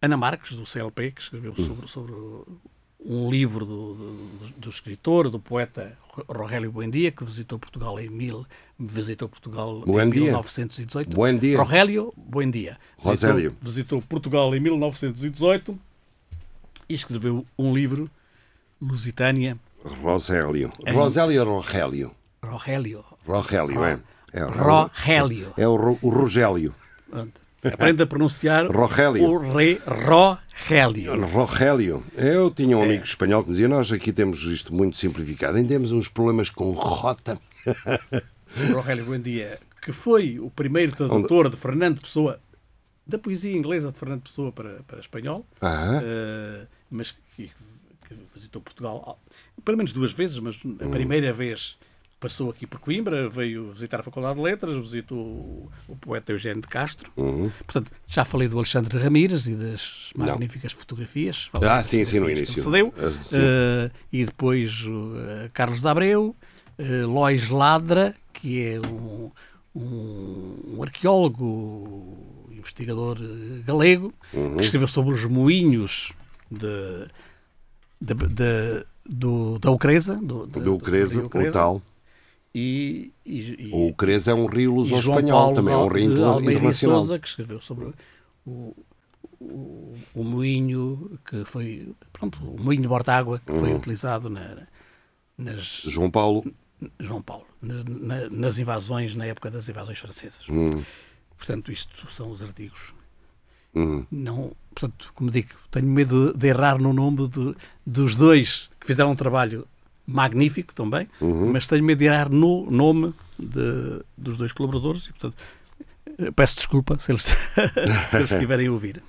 Ana Marques, do CLP, que escreveu Hum. sobre, sobre um livro do, do, do escritor, do poeta Rogélio Buendia, que visitou Portugal em mil, visitou Portugal em Buendia. 1918. Bom dia. Rogélio Buendia. Visitou, Rogélio. visitou Portugal em 1918 e escreveu um livro, Lusitânia, Rosélio. Em- Rosélio ou Rogélio? Rogélio. Rogélio, é. É, Rogélio. é o, Ro- o Rogélio. Aprenda a pronunciar Rogélio. o re, Rogélio. Rogélio. Eu tinha um amigo espanhol que me dizia: Nós aqui temos isto muito simplificado, ainda temos uns problemas com rota. *laughs* O Rogélio Buendia, que foi o primeiro tradutor de Fernando Pessoa, da poesia inglesa de Fernando Pessoa para, para espanhol, Ah, eh, mas que, que visitou Portugal ah, pelo menos duas vezes, mas a Hum. primeira vez passou aqui por Coimbra, veio visitar a Faculdade de Letras, visitou o, o poeta Eugênio de Castro. Uhum. Portanto, já falei do Alexandre Ramírez e das Não. magníficas fotografias. Falei Ah, sim, sim, no fotografias que início. ele cedeu. Ah, sim. Eh, e depois eh, Carlos de Abreu, eh, Lois Ladra, que é um, um, um arqueólogo, investigador eh, galego, Uhum. que escreveu sobre os moinhos de, de- de- do, da Ucresa. Do, de- Ucresa, o tal. E, e, e, O Ucresa é um rio luso-espanhol, também é um rio internacional. Sousa, que escreveu sobre o, o, o moinho que foi pronto, o moinho de Bortágua que Uhum. foi utilizado na, nas João Paulo. João Paulo na- na- nas invasões na época das invasões francesas. Hum, Portanto, isto são os artigos. hum. Não, portanto, como digo, tenho medo de, de errar no nome de- dos dois que fizeram um trabalho magnífico também, Uhum. mas tenho medo de errar no nome de- dos dois colaboradores e, portanto, eh, peço desculpa se eles, *laughs* se eles estiverem a ouvir.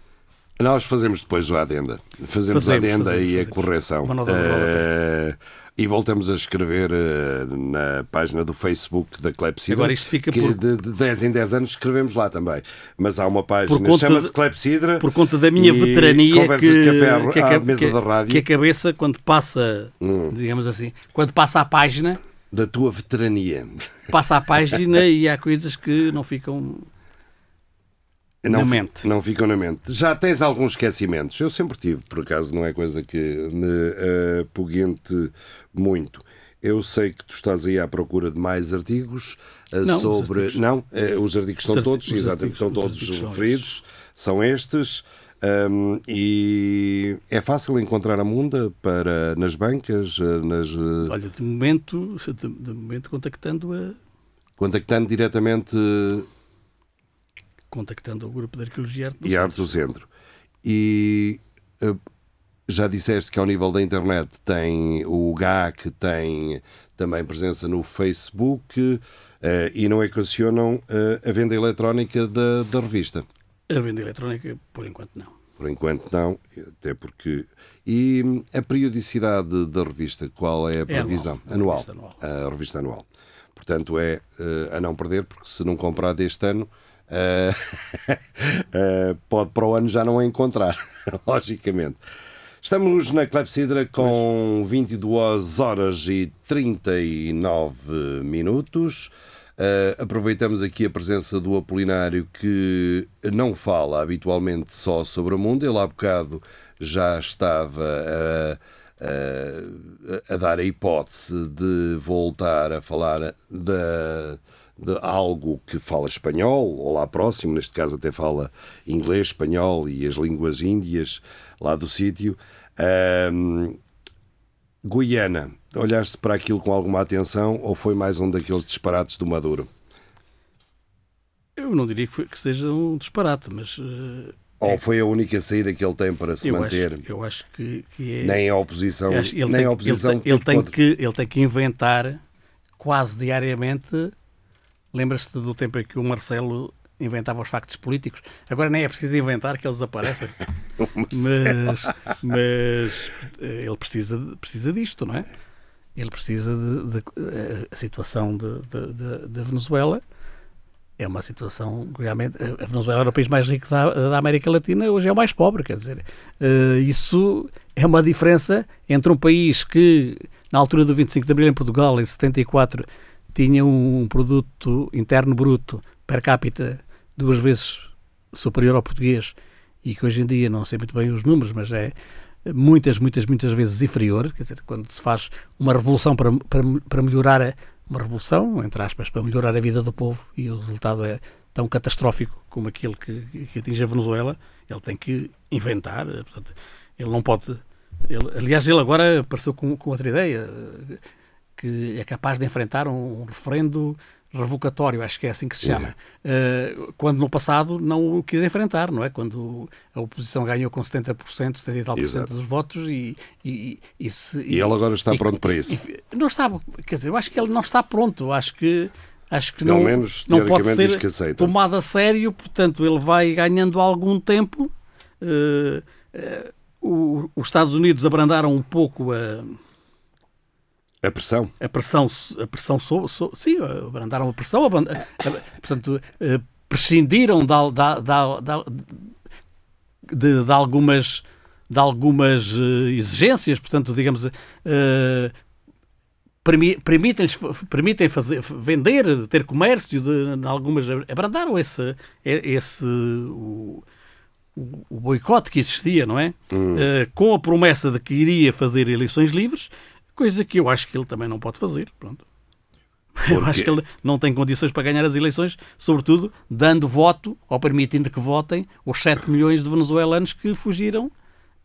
Nós fazemos depois a adenda. Fazemos, a Fazemos, adenda fazemos, e a fazemos. correção. Uma nota de rodapé. E voltamos a escrever eh, na página do Facebook da Clepsidra. Agora isto fica por- de, de 10 em 10 anos escrevemos lá também. Mas há uma página, chama-se Clepsidra. Por conta da minha veterania que, de café à, que, a mesa que- da rádio. que a cabeça, quando passa, Hum. digamos assim, quando passa a página, Da tua veterania. passa a página e há coisas que não ficam Não, Na mente. Não ficam na mente. Já tens alguns esquecimentos. Eu sempre tive, por acaso, não é coisa que me apoguente muito. Eu sei que tu estás aí à procura de mais artigos eh, Não, os sobre. artigos. Não, eh, os artigos estão Os todos, os exatamente, artigos- estão os todos artigos referidos. São estes. Ahm, e é fácil encontrar a Munda para, nas bancas, eh, nas, eh, Olha, de momento, de, de momento contactando a contactando diretamente contactando o grupo de arqueologia e arte do e Centro. Arte do Centro. E eh, já disseste que ao nível da internet tem o GAC, tem também presença no Facebook eh, e não equacionam eh, a venda eletrónica da, da revista. A venda eletrónica, por enquanto, não. Por enquanto não, até porque. E a periodicidade da revista, qual é a previsão? anual, a revista anual. A revista anual. Portanto, é a não perder, porque se não comprar deste ano, *laughs* eh, pode para o ano já não a encontrar, *laughs* logicamente. Estamos na Clepsidra com 22 horas e 39 minutos. Eh, aproveitamos aqui a presença do Apolinário que não fala habitualmente só sobre o mundo. Ele há bocado já estava a, a- a dar a hipótese de voltar a falar da, de algo que fala espanhol, ou lá próximo, neste caso até fala inglês, espanhol e as línguas índias lá do sítio. Ahm, Guiana, olhaste para aquilo com alguma atenção ou foi mais um daqueles disparates do Maduro? Eu não diria que, foi- que seja um disparate, mas eh, Ou foi a única saída que ele tem para se eu, manter? acho, eu acho que, que é. Nem a oposição, ele nem tem, a ele oposição tem- ele, teve tem contra. que, ele tem que inventar quase diariamente. Lembras-te do tempo em que o Marcelo inventava os factos políticos? Agora nem é preciso inventar que eles aparecem. *laughs* mas mas eh, ele precisa, precisa disto, não é? Ele precisa de. de- eh, a situação da Venezuela é uma situação realmente. A Venezuela era o país mais rico da, da América Latina, hoje é o mais pobre, quer dizer. eh, isso é uma diferença entre um país que, na altura do 25 de Abril em Portugal, em 74, tinha um produto interno bruto per capita duas vezes superior ao português e que hoje em dia, não sei muito bem os números, mas é muitas, muitas, muitas vezes inferior. Quer dizer, quando se faz uma revolução para, para, para melhorar a, uma revolução, entre aspas, para melhorar a vida do povo e o resultado é tão catastrófico como aquele que, que atinge a Venezuela, ele tem que inventar. eh, Portanto, ele não pode. ele- aliás, ele agora apareceu com, com outra ideia, eh, que é capaz de enfrentar um, um referendo revocatório, acho que é assim que se chama. Eh, quando no passado não o quis enfrentar, não é? Quando a oposição ganhou com 70%, 70 e tal por cento dos votos e, e, e, se- E ele agora está pronto para isso. não está, quer dizer, eu acho que ele não está pronto, acho que acho que Pelo não, menos, não pode ser tomado a sério, portanto ele vai ganhando algum tempo. Eh, eh, o- os Estados Unidos abrandaram um pouco a, A pressão. a pressão, a pressão sobre, so- sim, abrandaram a pressão, abran- a- a- portanto, eh, prescindiram de, da- da- da- de- de algumas, de algumas eh, exigências, portanto, digamos, eh, permi- permitem-lhes f- permitem fazer, vender, ter comércio, de, algumas abrandaram esse, esse o, o- boicote que existia, não é? Eh, com a promessa de que iria fazer eleições livres, coisa que eu acho que ele também não pode fazer. Pronto. Eu acho que ele não tem condições para ganhar as eleições, sobretudo dando voto ou permitindo que votem os 7 milhões de venezuelanos que fugiram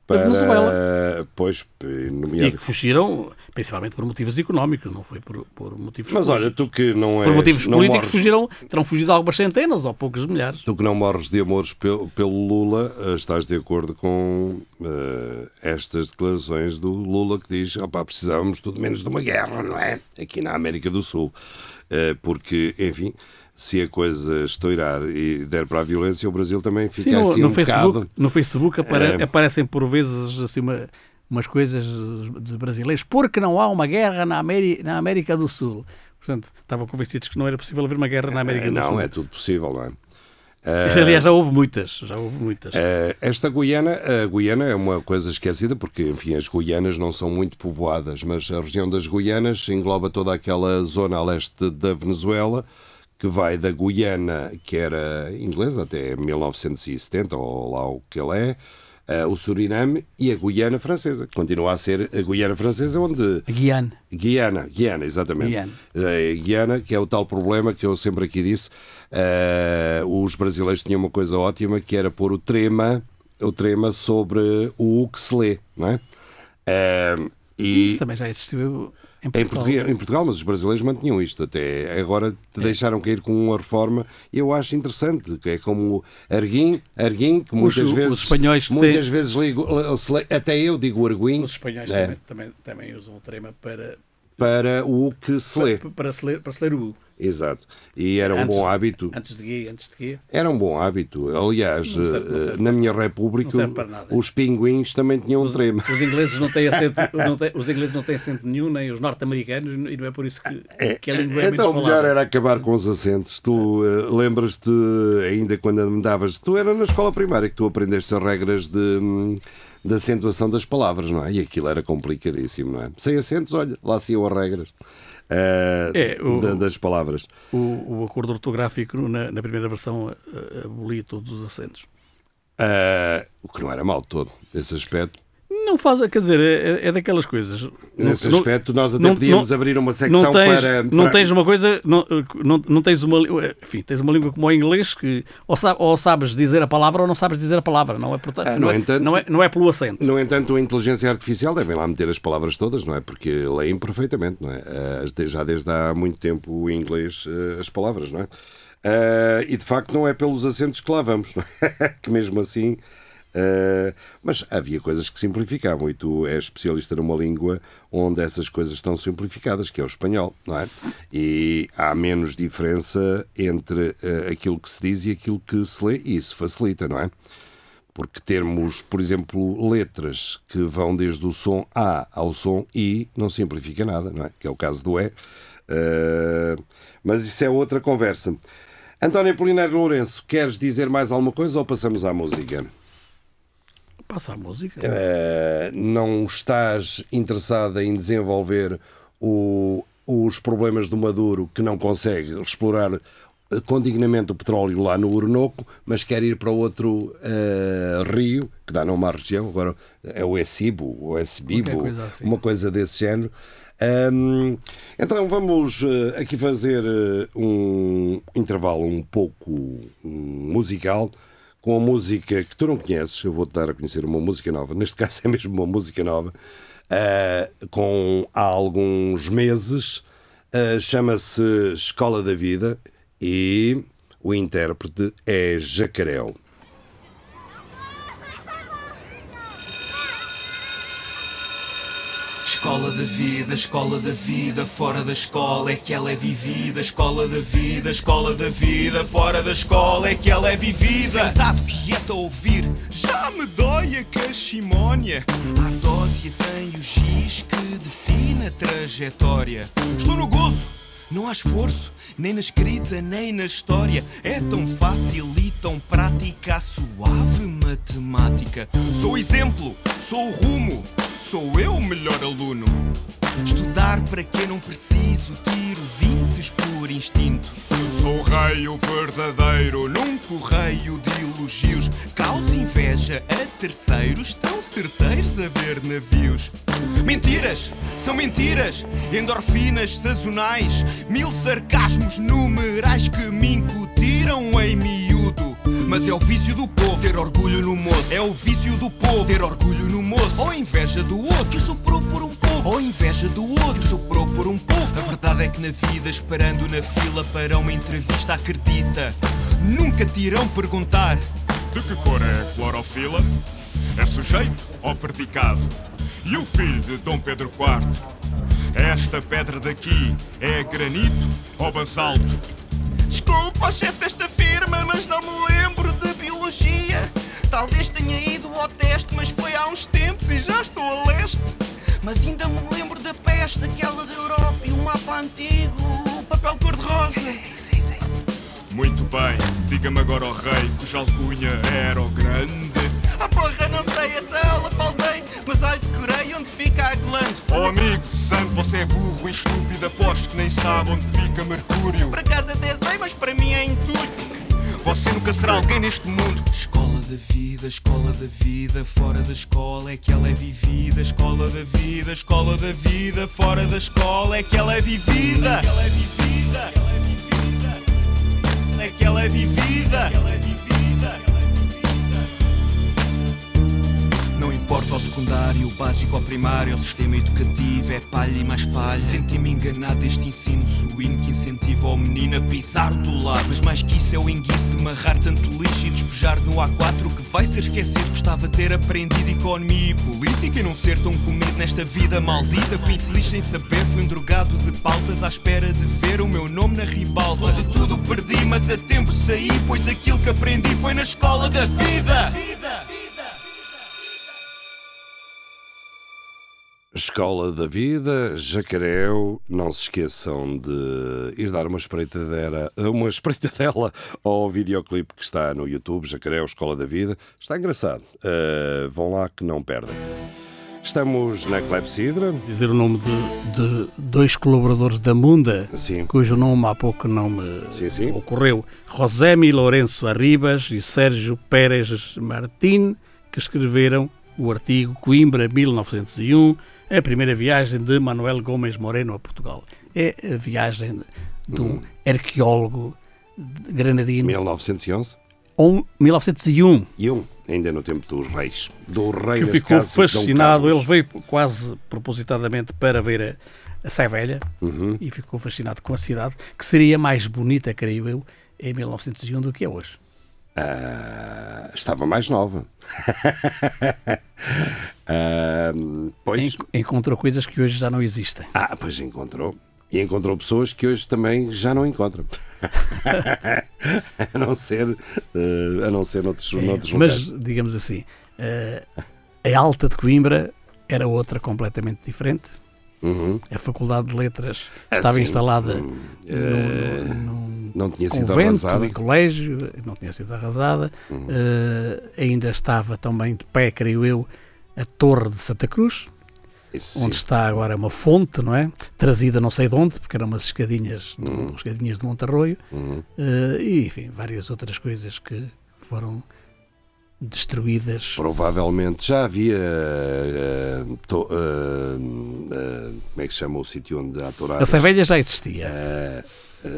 Para, Venezuela. Pois, E nomeado. que fugiram principalmente por motivos económicos, não foi por, por motivos Mas olha, tu que não és. por motivos políticos morres- fugiram, terão fugido algumas centenas ou poucos milhares. Tu que não morres de amores pelo, pelo Lula, eh, estás de acordo com eh, estas declarações do Lula que diz opá, precisávamos tudo menos de uma guerra, não é? Aqui na América do Sul. Eh, porque, enfim, se a coisa estourar e der para a violência, o Brasil também fica Sim, assim no um Facebook, bocado... no Facebook apare- É. aparecem por vezes assim uma- umas coisas de brasileiros, porque não há uma guerra na, Ameri- na América do Sul. Portanto, estavam convencidos que não era possível haver uma guerra na América Eh, do não, Sul. é tudo possível, não é? Aliás, já houve muitas, já houve muitas. Eh, Esta Guiana, a Guiana é uma coisa esquecida porque, enfim, as Guianas não são muito povoadas, mas a região das Guianas engloba toda aquela zona a leste da Venezuela que vai da Guiana, que era inglesa até 1970, ou lá o que ele é, eh, o Suriname e a Guiana francesa. que Continua a ser a Guiana francesa, onde Guiana. Guiana, Guiana, exatamente. Guiana. Eh, Guiana, que é o tal problema que eu sempre aqui disse. eh, os brasileiros tinham uma coisa ótima que era pôr o trema, o trema sobre o que se lê, não é? Eh, e Isso também já existiu em em Portugal. Portugal, em Portugal, mas os brasileiros mantinham isto até agora deixaram cair com uma reforma. Eu acho interessante, que é como Arguim, Arguim que muitas os vezes espanhóis que muitas têm- vezes ligo, lê- até eu digo Arguim Os espanhóis É. também, também, também usam o trema para, para o que se lê. para, para, se ler, para se ler o. Exato. E era um Antes- bom hábito. Antes de guia, antes de guia. Era um bom hábito. Aliás, Não serve- não eh, serve na minha República, os pinguins também tinham um trema. Os ingleses não têm acento, *laughs* não têm- os ingleses não têm acento nenhum, nem os norte-americanos, e não é por isso que, que a língua é Então, o melhor era acabar com os acentos. Tu eh, lembras-te, ainda quando andavas, tu era na escola primária que tu aprendeste as regras de, hum, de acentuação das palavras, não é? E aquilo era complicadíssimo, não é? Sem acentos, olha, lá se iam as regras eh, É, o- da- das palavras. O, o acordo ortográfico, na, na primeira versão, a- a- abolia todos os acentos. Eh, o que não era mal todo, esse aspecto. Não faz, quer dizer, é, é daquelas coisas. Nesse Não- aspecto, nós até não- podíamos não- abrir uma secção tens, para, não tens uma coisa, não, não, tens uma, enfim, tens uma língua como o inglês que ou, sa- ou sabes dizer a palavra ou não sabes dizer a palavra, não é, portanto, Ah, não, é, entanto- não, é, não é pelo acento. No entanto, a inteligência artificial devem lá meter as palavras todas, não é? Porque leem perfeitamente, não é? Ah, Já desde há muito tempo o inglês, ah, as palavras, não é? Ah, e de facto não é pelos acentos que lá vamos, não é? *laughs* que mesmo assim. Ah, mas havia coisas que simplificavam e tu és especialista numa língua onde essas coisas estão simplificadas, que é o espanhol, não é? E há menos diferença entre ah, aquilo que se diz e aquilo que se lê e isso facilita, não é? Porque termos, por exemplo, letras que vão desde o som A ao som I não simplifica nada, não é? Que é o caso do E. Uh, mas isso é outra conversa. António Polinário Lourenço, queres dizer mais alguma coisa ou passamos à música? Passa a música. Uh, não estás interessada em desenvolver o- os problemas do Maduro que não consegue explorar eh, condignamente o petróleo lá no Orinoco, mas quer ir para outro eh, rio, que dá nome à região, agora é o Ecibo, o Qualquer coisa assim. uma coisa desse género. Ahm, então vamos eh, aqui fazer eh, um intervalo um pouco hum, musical com a música que tu não conheces. Eu vou-te dar a conhecer uma música nova. Neste *laughs* caso é mesmo uma música nova. ah, com há alguns meses. ah, Chama-se Escola da Vida e o intérprete é Jacaréu. Escola da vida, escola da vida, fora da escola é que ela é vivida. Escola da vida, escola da vida, fora da escola é que ela é vivida. Sentado quieto a ouvir, já me dói a cachimónia. A ardósia tem o giz que define a trajetória. Estou no gozo, não há esforço, nem na escrita, nem na história. É tão fácil e tão prática a suave matemática. Sou exemplo, sou o rumo, sou eu o melhor aluno. Estudar para que não preciso, tiro vintes por instinto. Sou rei, o verdadeiro, num correio de elogios. Causa inveja a terceiros, tão certeiros a ver navios. Mentiras, são mentiras, endorfinas sazonais, mil sarcasmos numerais que me incutiram em miúdo. Mas é o vício do povo ter orgulho no moço. É o vício do povo ter orgulho no moço. Ou inveja do outro que soprou por um pouco. Ou inveja do outro que soprou por um pouco. A verdade é que na vida, esperando na fila para uma entrevista, acredita. Nunca te irão perguntar: De que cor é a clorofila? É sujeito ou predicado? E o filho de Dom Pedro IV? Esta pedra daqui é granito ou basalto? Desculpa, chefe desta firma, mas não me lembro biologia. Talvez tenha ido ao teste, mas foi há uns tempos e já estou a leste. Mas ainda me lembro da peste, aquela da Europa e o mapa antigo, o papel cor-de-rosa. Muito bem, diga-me agora, ó rei, cuja alcunha era o grande. Ah, porra, não sei, essa aula faltei, mas olha, decorei onde fica a glande. Oh, amigo de santo, você é burro e estúpido, aposto que nem sabe onde fica Mercúrio. Por acaso até sei, mas para mim é intuito. Você nunca será alguém neste mundo. Escola da vida, escola da vida, fora da escola é que ela é vivida. Escola da vida, escola da vida, fora da escola é que ela é vivida. É vivida, ela é vivida. É que ela é vivida. Ela é vivida. Ao secundário, o básico ao primário, ao sistema educativo, é palha e mais palha. Senti-me enganado deste ensino suíno que incentiva o menino a pisar o do lado. Mas mais que isso é o enguiço de marrar tanto lixo e despejar no A4 que vai ser esquecido. Gostava ter aprendido economia e política e não ser tão comido nesta vida maldita. Fui infeliz sem saber, fui um drogado de pautas à espera de ver o meu nome na ribalta. De tudo perdi, mas a tempo saí, pois aquilo que aprendi foi na escola da vida. Escola da Vida, Jacaréu, não se esqueçam de ir dar uma espreitadela, uma *laughs* espreitadela ao videoclipe que está no YouTube, Jacaréu, Escola da Vida. Está engraçado. Uh, vão lá que não perdem. Estamos na Clepsidra. Dizer o nome de, de dois colaboradores da Munda, Sim. cujo nome há pouco não me Sim, sim. ocorreu. Rosemi Lourenço Arribas e Sérgio Pérez Martim, que escreveram o artigo Coimbra 1901, a primeira viagem de Manuel Gomes Moreno a Portugal. É a viagem de um arqueólogo granadino. 1911 Ou 1901, e um, ainda no tempo dos reis. Do rei, que ficou caso, fascinado. Ele veio quase propositadamente para ver a, a Sé Velha Uhum. e ficou fascinado com a cidade, que seria mais bonita, creio eu, em 1901 do que é hoje. Ah, estava mais nova. *laughs* Ah, pois, En- encontrou coisas que hoje já não existem. ah, pois encontrou. E encontrou pessoas que hoje também já não encontram. *laughs* a não ser, eh, a não ser noutros, noutros É, Mas, locais. digamos assim, a Alta de Coimbra era outra completamente diferente. Uhum. A Faculdade de Letras Ah, estava sim. instalada Hum, num- eh, num- não tinha sido convento arrasada. e colégio, não tinha sido arrasada. Uhum. Eh, ainda estava também de pé, creio eu, a Torre de Santa Cruz, onde sim. está agora uma fonte, não é? Trazida não sei de onde, porque eram umas escadinhas de, Uhum. escadinhas de Montarroio, Uhum. eh, e enfim, várias outras coisas que foram destruídas. Provavelmente já havia. eh, to- eh, eh, como é que se chama o sítio onde há touradas? A Cervelha já existia.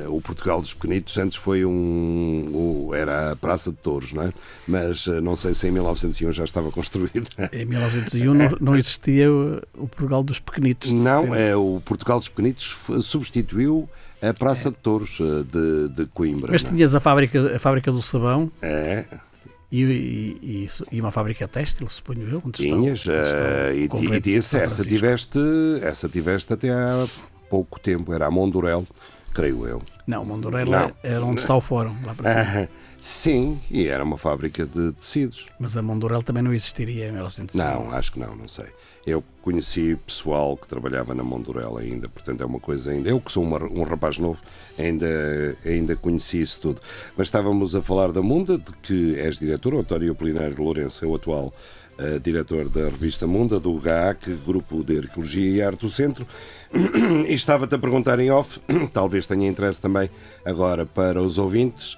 O Portugal dos Pequenitos antes foi um. era a Praça de Touros, não é? Mas não sei se em 1901 já estava construído. Em 1901 não, não existia o, Portugal dos Pequenitos. Não, é, o Portugal dos Pequenitos substituiu a Praça de Touros de, de Coimbra. Mas é? tinhas a fábrica, a fábrica do sabão É, e, e- e uma fábrica têxtil, suponho eu, onde tinhas. onde está eh, o e, e, essa, tiveste, essa tiveste até há pouco tempo, era a Mondorel, creio eu. Não, Mondorela Não. era onde está o fórum, lá para cima. *laughs* Sim, e era uma fábrica de tecidos. Mas a Mondorel também não existiria em 1901. Não, acho que não, não sei. Eu conheci pessoal que trabalhava na Mondorela ainda, portanto é uma coisa ainda. Eu que sou uma- um rapaz novo, ainda, ainda conheci isso tudo. Mas estávamos a falar da Munda, de que és diretor, o António Apolinário Lourenço é o atual diretor da revista Munda, do GAAC, Grupo de Arqueologia e Arte do Centro. E estava-te a perguntar em off, *coughs* talvez tenha interesse também agora para os ouvintes.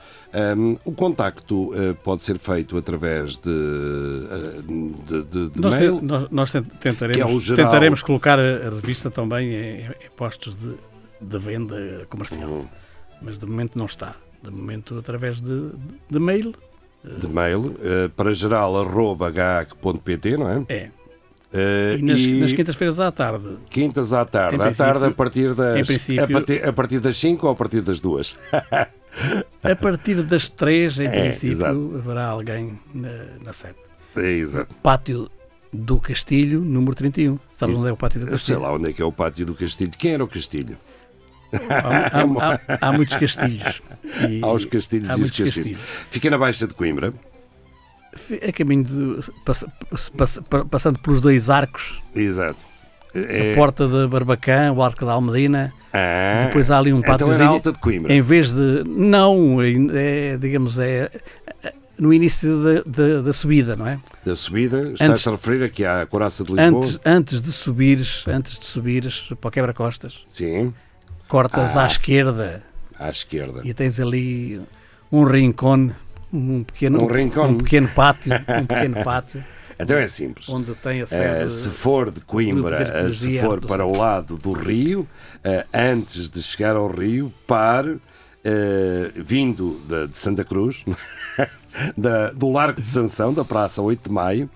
um, o contacto eh, pode ser feito através de, eh, de, de- de Nós, te- mail. nós- nós tent- tentaremos, é tentaremos colocar a, a revista também em, em postos de, de venda comercial. Uhum. Mas de momento não está. De momento através de, de mail. De mail eh, para geral.gac.pt, não é? É. Eh, E nas, e nas quintas-feiras à tarde. quintas à tarde. À tarde a partir das a, partir, a partir das 5 ou a partir das 2? A partir das três, em *laughs* É, princípio, exato. haverá alguém na, na sede. É, exato. Pátio do Castilho, número 31. Sabes onde é o Pátio do Eu sei Castilho? lá onde é que é o pátio do Castilho. Quem era o Castilho? Há, há- há- há muitos castilhos. E Há os Castilhos há e os muitos Castilhos. Fica na Baixa de Coimbra. A caminho de. passa- passa- passando pelos dois arcos, Exato. É- a porta de Barbacã, o arco da Almedina. Ah, Depois há ali um então é na Alta de Coimbra. Em vez de. Não, é, digamos, é. No início da, da, da subida, não é? Da subida, está-se Antes- a referir aqui à Coraça de Lisboa. Antes, antes de subires, antes de subires para o quebra-costas, Sim, cortas Ah. à esquerda à esquerda. e tens ali um rincón, um pequeno, Um rincón. um pequeno pátio, um pequeno pátio, *laughs* Então é simples. onde tem a Eh, sede. se for de Coimbra, de eh, se for para o lado do rio, eh, antes de chegar ao rio, pare, eh, vindo de, de Santa Cruz, *laughs* da- do Largo de Sanção, da Praça 8 de Maio,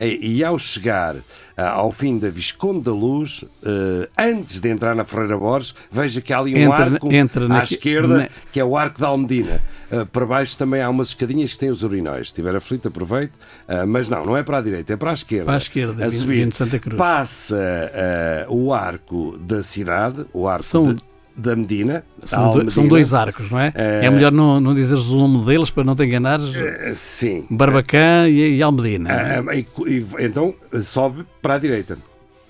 e, e ao chegar ah, ao fim da Visconde da Luz, eh, antes de entrar na Ferreira Borges, veja que há ali um Entra- arco entra à na- esquerda, na- que é o Arco da Almedina. Para baixo também há umas escadinhas que têm os urinóis. Se estiver aflito, aproveite. Mas não, não é para a direita, é para a esquerda. Para a esquerda, a subir. Santa Cruz. Passa uh, o arco da cidade, o arco São- de- da Medina. São, do- são Almedina. dois arcos, não é? Eh, É melhor não, não dizeres o nome deles para não te enganares. Uh, sim. Barbacã e, e Almedina. é? Uh, e- e- então sobe para a direita.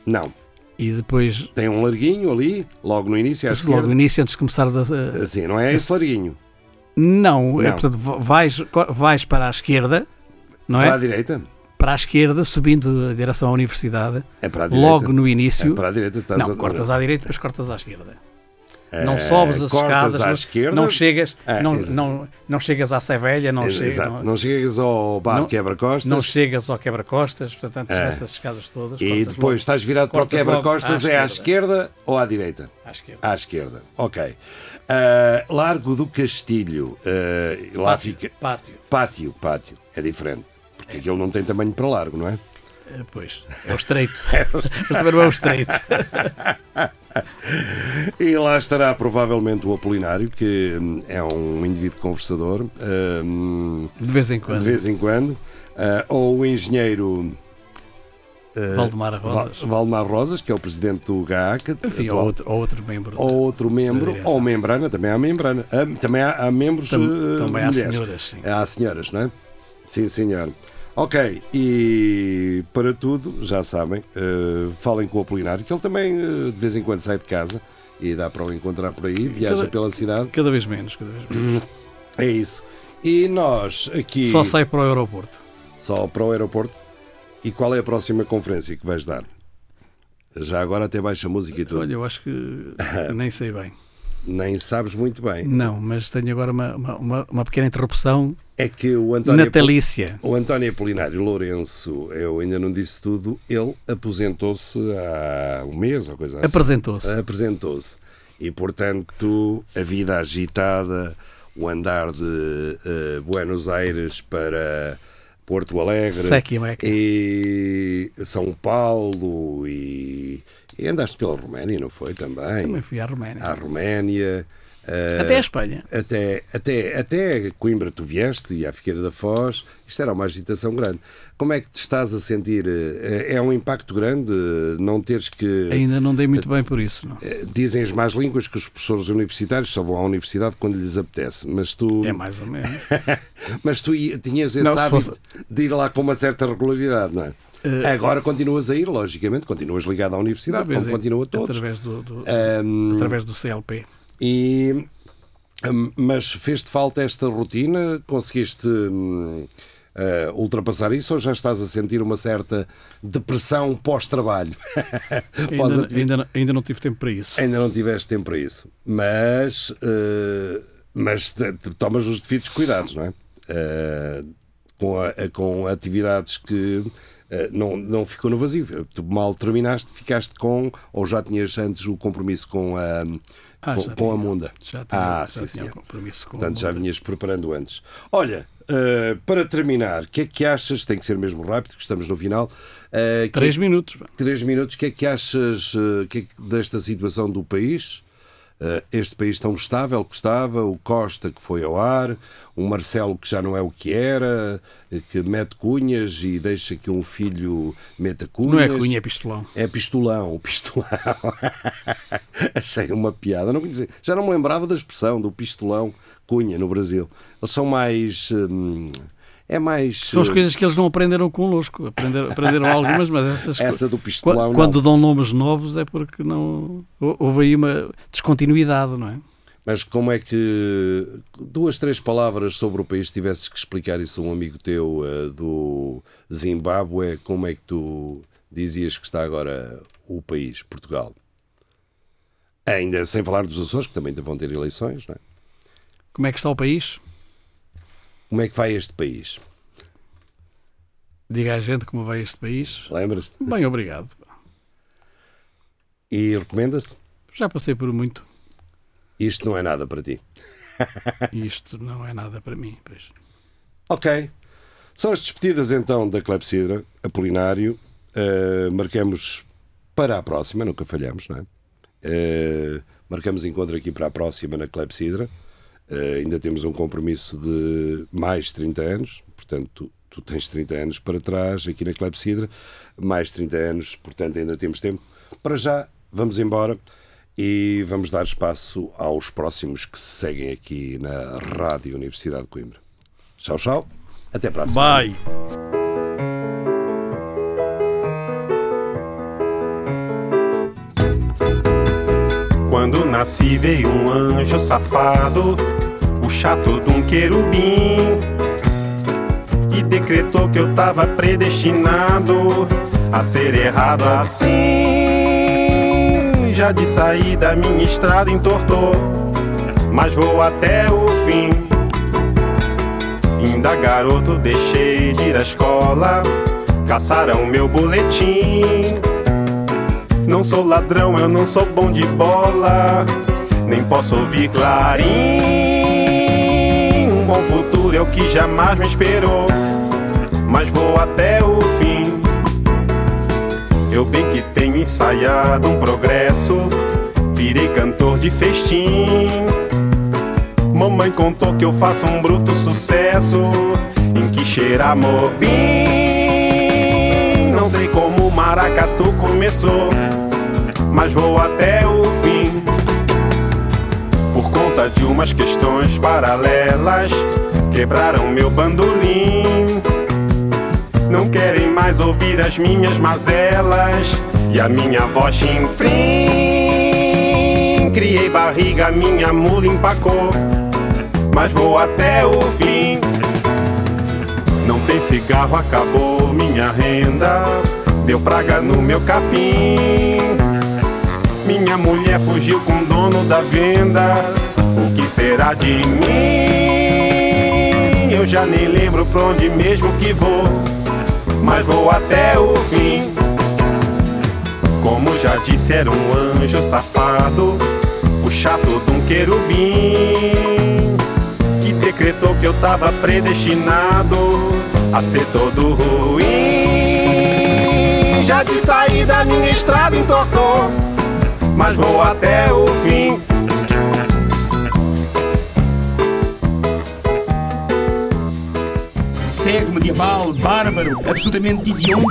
Não. E depois, Tem um larguinho ali, logo no início, à logo esquerda. no início, antes de começares a. a- Assim, não é esse larguinho. Não, é Não. portanto, vais, vais para a esquerda, não Para a é? direita. Para a esquerda, subindo a direção à universidade, É para a direita. logo no início. É para a direita. Estás Não, a- cortas à direita, depois cortas à esquerda. Não sobes as escadas, à não- esquerda. não chegas, Ah, não, exato. não, não chegas à Sevelha, não, Não, não, chegas ao bar quebra-costas. não chegas ao quebra-costas, portanto, antes É. dessas escadas todas. E depois logo estás virado para o quebra-costas, é à esquerda. ou à direita? à esquerda. À esquerda, ok. Ah, Largo do Castilho, ah, lá Pátio, fica. Pátio. Pátio, pátio, é diferente. Porque aquilo não tem tamanho para largo, não é? Eh, Pois, é o estreito. *laughs* Mas também não é o estreito. *laughs* *laughs* E lá estará provavelmente o Apolinário, que hum, é um indivíduo conversador, hum, De vez em quando. de vez em quando, ah, ou o engenheiro ah, Valdemar Rosas. Val- Valdemar Rosas, que é o presidente do GAAC, Enfim, ou outro, ou outro membro. ou outro membro, ou membrana, também há membrana. Ah, também há, há membros Tam- ah, também há mulheres. senhoras, sim. Há senhoras, não é? Sim, senhor. Ok, e para tudo, já sabem, eh, falem com o Apolinário, que ele também eh, de vez em quando sai de casa e dá para o encontrar por aí, viaja Cada- pela cidade. Cada vez menos, cada vez menos. É isso. E nós aqui Só sai para o aeroporto. só para o aeroporto. E qual é a próxima conferência que vais dar? Já agora até baixa música e tudo. Olha, eu acho que *laughs* nem sei bem. Nem sabes muito bem. Não, mas tenho agora uma, uma, uma, pequena interrupção É que o António natalícia. O António Apolinário Lourenço, eu ainda não disse tudo, ele aposentou-se há um mês ou coisa assim. Apresentou-se. Apresentou-se. E, portanto, a vida agitada, o andar de eh, Buenos Aires para Porto Alegre e meca. e São Paulo e, e andaste pela Roménia, não foi? Também. Também fui à Roménia. À Roménia. eh, Até a Espanha. até, até, até Coimbra tu vieste e à Figueira da Foz, isto era uma agitação grande. Como é que te estás a sentir? Eh, É um impacto grande eh, não teres que. Ainda não dei muito bem por isso. Não. Dizem as más línguas que os professores universitários só vão à universidade quando lhes apetece, mas tu, É mais ou menos. *laughs* mas tu tinhas esse Não, hábito fosse- de ir lá com uma certa regularidade, não é? Eh, Agora continuas a ir, logicamente, continuas ligado à universidade, como continua todos. Através do, do- Ahm, através do CLP. E, mas fez-te falta esta rotina? Conseguiste eh, ultrapassar isso ou já estás a sentir uma certa depressão pós-trabalho? *laughs* Ainda, Pós-atividade? ainda, não- ainda não tive tempo para isso. Ainda não tiveste tempo para isso. Mas, eh, mas te- te tomas os devidos cuidados, não é? Com, a- com atividades que não, não ficou no vazio. Tu mal terminaste, ficaste com, ou já tinhas antes o compromisso com a, Ah, com, já com a tinha. Munda? Já tinha, ah, já sim, tinha senhor. compromisso com Portanto, a já vinhas preparando antes. Olha, eh, para terminar, o que é que achas? Tem que ser mesmo rápido, que estamos no final. Eh, que- Três minutos. pá. Três minutos. O que é que achas eh, que é que- desta situação do país? Eh, este país tão estável que estava, o Costa que foi ao ar, o Marcelo que já não é o que era, eh, que mete cunhas e deixa que um filho meta cunhas. Não é cunha, é pistolão. É pistolão, pistolão. *laughs* Achei uma piada. Não conhecia. Já não me lembrava da expressão do pistolão cunha no Brasil. Eles são mais. hum, é mais. São as eh, coisas que eles não aprenderam connosco. Aprenderam, aprenderam *laughs* algumas, mas essas Essa do pistolão. Quando, dão nomes novos é porque não. hou- Houve aí uma descontinuidade, não é? Mas como é que duas, três palavras sobre o país, se tivesses que explicar isso a um amigo teu eh, do Zimbábue, como é que tu dizias que está agora o país, Portugal? Ainda sem falar dos Açores, que também vão ter eleições, não é? Como é que está o país? Como é que vai este país? Diga à gente como vai este país. Lembras-te? Bem, obrigado. E recomenda-se? Já passei por muito Isto não é nada para ti. *laughs* isto não é nada para mim. Pois. Ok. São as despedidas então da Clepsidra, Apolinário. Uh, marcamos para a próxima, nunca falhamos, não é? Uh, marcamos encontro aqui para a próxima na Clepsidra. Uh, ainda temos um compromisso de mais 30 anos, portanto, tu, tu tens 30 anos para trás aqui na Clepsidra, mais 30 anos, portanto, ainda temos tempo. Para já, vamos embora e vamos dar espaço aos próximos que se seguem aqui na Rádio Universidade de Coimbra. Tchau, tchau. Até para a semana. Vai! Quando nasci veio um anjo safado, o chato de um querubim, e decretou que eu tava predestinado a ser errado assim. Já de saída minha estrada entortou, mas vou até o fim. Ainda garoto deixei de ir à escola, caçaram meu boletim. Não sou ladrão, eu não sou bom de bola, nem posso ouvir clarim. O que jamais me esperou, mas vou até o fim. Eu bem que tenho ensaiado um progresso, virei cantor de festim. Mamãe contou que eu faço um bruto sucesso em que cheira mobim. Não sei como o maracatu começou, mas vou até o fim. Por conta de umas questões paralelas, quebraram meu bandolim. Não querem mais ouvir as minhas mazelas e a minha voz chinfrim. Criei barriga, minha mula empacou, mas vou até o fim. Não tem cigarro, acabou minha renda, deu praga no meu capim. Minha mulher fugiu com o dono da venda, o que será de mim? Já nem lembro pra onde mesmo que vou mas vou até o fim. Como já disse, era um anjo safado, o chato de um querubim, que decretou que eu tava predestinado a ser todo ruim. Já de saída minha estrada entortou, mas vou até o fim. Cego, medieval, bárbaro, absolutamente hediondo.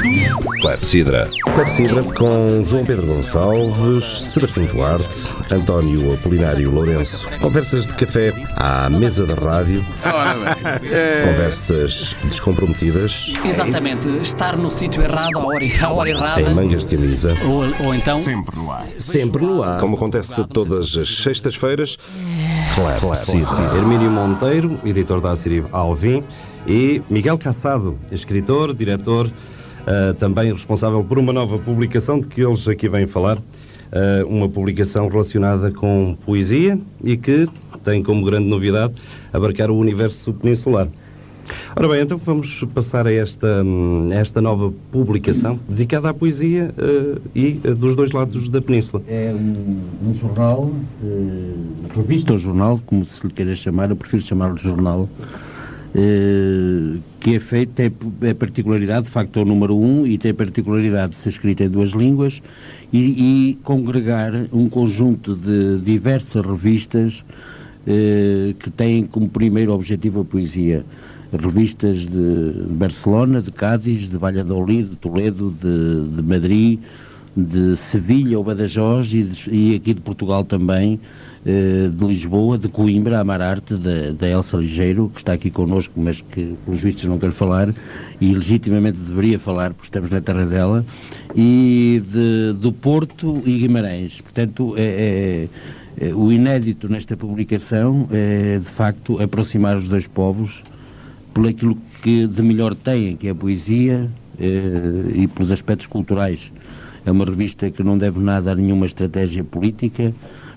Clepsidra. Clepsidra com João Pedro Gonçalves, Serafim Duarte, António Apolinário Lourenço. Conversas de café à mesa da rádio. *laughs* Conversas descomprometidas, Exatamente, estar no sítio errado à hora, à hora errada. em mangas de camisa. Ou, ou então. Sempre no ar. Como acontece todas as sextas-feiras, Clepsidra. Hermínio Monteiro, editor da Assiri Alvim, e Miguel Caçado, escritor, diretor, ah, também responsável por uma nova publicação de que eles aqui vêm falar, ah, uma publicação relacionada com poesia e que tem como grande novidade abarcar o universo peninsular. Ora bem, então vamos passar a esta, hum, esta nova publicação dedicada à poesia ah, e ah, dos dois lados da península. É um, um jornal, eh, revista ou jornal, como se lhe queira chamar, eu prefiro chamar-lhe jornal, eh, que é feito, tem é particularidade, de facto é o número um, e tem a particularidade de ser escrito em duas línguas e, e congregar um conjunto de diversas revistas eh, que têm como primeiro objetivo a poesia. Revistas de, de Barcelona, de Cádiz, de Valladolid, de Toledo, de, de Madrid, de Sevilha ou Badajoz e, de- e aqui de Portugal também, de Lisboa, de Coimbra, Amar Arte, da, da Elsa Ligeiro, que está aqui connosco, mas que pelos vistos não quer falar, e legitimamente deveria falar, porque estamos na terra dela, e de, do Porto e Guimarães. Portanto, é, é- é- o inédito nesta publicação é, de facto, aproximar os dois povos por aquilo que de melhor têm, que é a poesia eh, e pelos aspectos culturais. É uma revista que não deve nada a nenhuma estratégia política,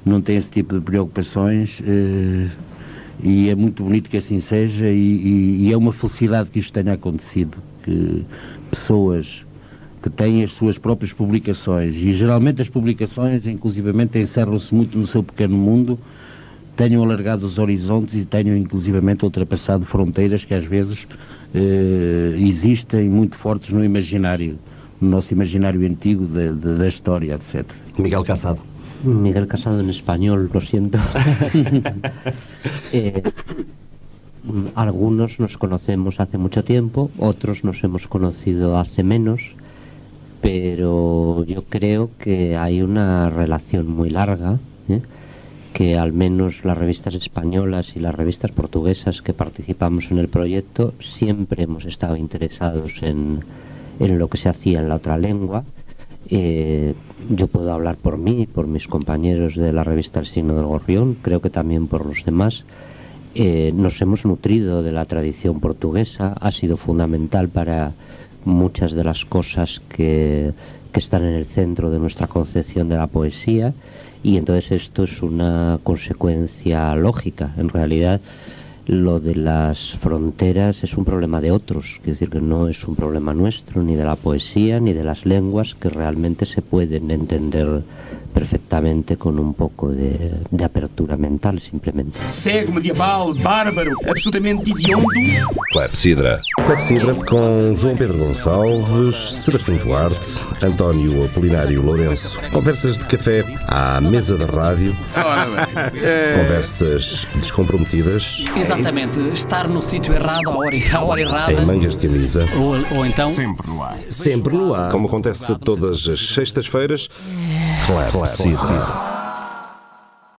não tem esse tipo de preocupações eh, e é muito bonito que assim seja e, e- e é uma felicidade que isto tenha acontecido, que pessoas que têm as suas próprias publicações e geralmente as publicações, inclusivamente, encerram-se muito no seu pequeno mundo, tenham alargado os horizontes e tenham inclusivamente ultrapassado fronteiras que às vezes eh, existem muito fortes no imaginário, no nosso imaginário antigo da, da- da história, etc. Miguel Caçado. Miguel Casado en español, lo siento. *laughs* Eh, algunos nos conocemos hace mucho tiempo, otros nos hemos conocido hace menos, pero yo creo que hay una relación muy larga, ¿eh? que al menos las revistas españolas y las revistas portuguesas que participamos en el proyecto siempre hemos estado interesados en, en lo que se hacía en la otra lengua. Eh, yo puedo hablar por mí, por mis compañeros de la revista El Signo del Gorrión, creo que también por los demás. Eh, nos hemos nutrido de la tradición portuguesa, ha sido fundamental para muchas de las cosas que, que están en el centro de nuestra concepción de la poesía y entonces esto es una consecuencia lógica. En realidad lo de las fronteras es un problema de otros, quiere decir que no es un problema nuestro, ni de la poesía, ni de las lenguas que realmente se pueden entender perfectamente con un poco de, de apertura mental simplemente. Cego, medieval, bárbaro, absolutamente hediondo. Clepsidra. Clepsidra com João Pedro Gonçalves, Serafim Duarte, António Apolinário Lourenço. Conversas de café à mesa da rádio. *laughs* Conversas descomprometidas. Exatamente, estar no sítio errado à hora, *laughs* à hora errada. Em mangas de camisa. Ou, ou então. Sempre no ar. Sempre no ar. Como acontece todas as sextas-feiras sim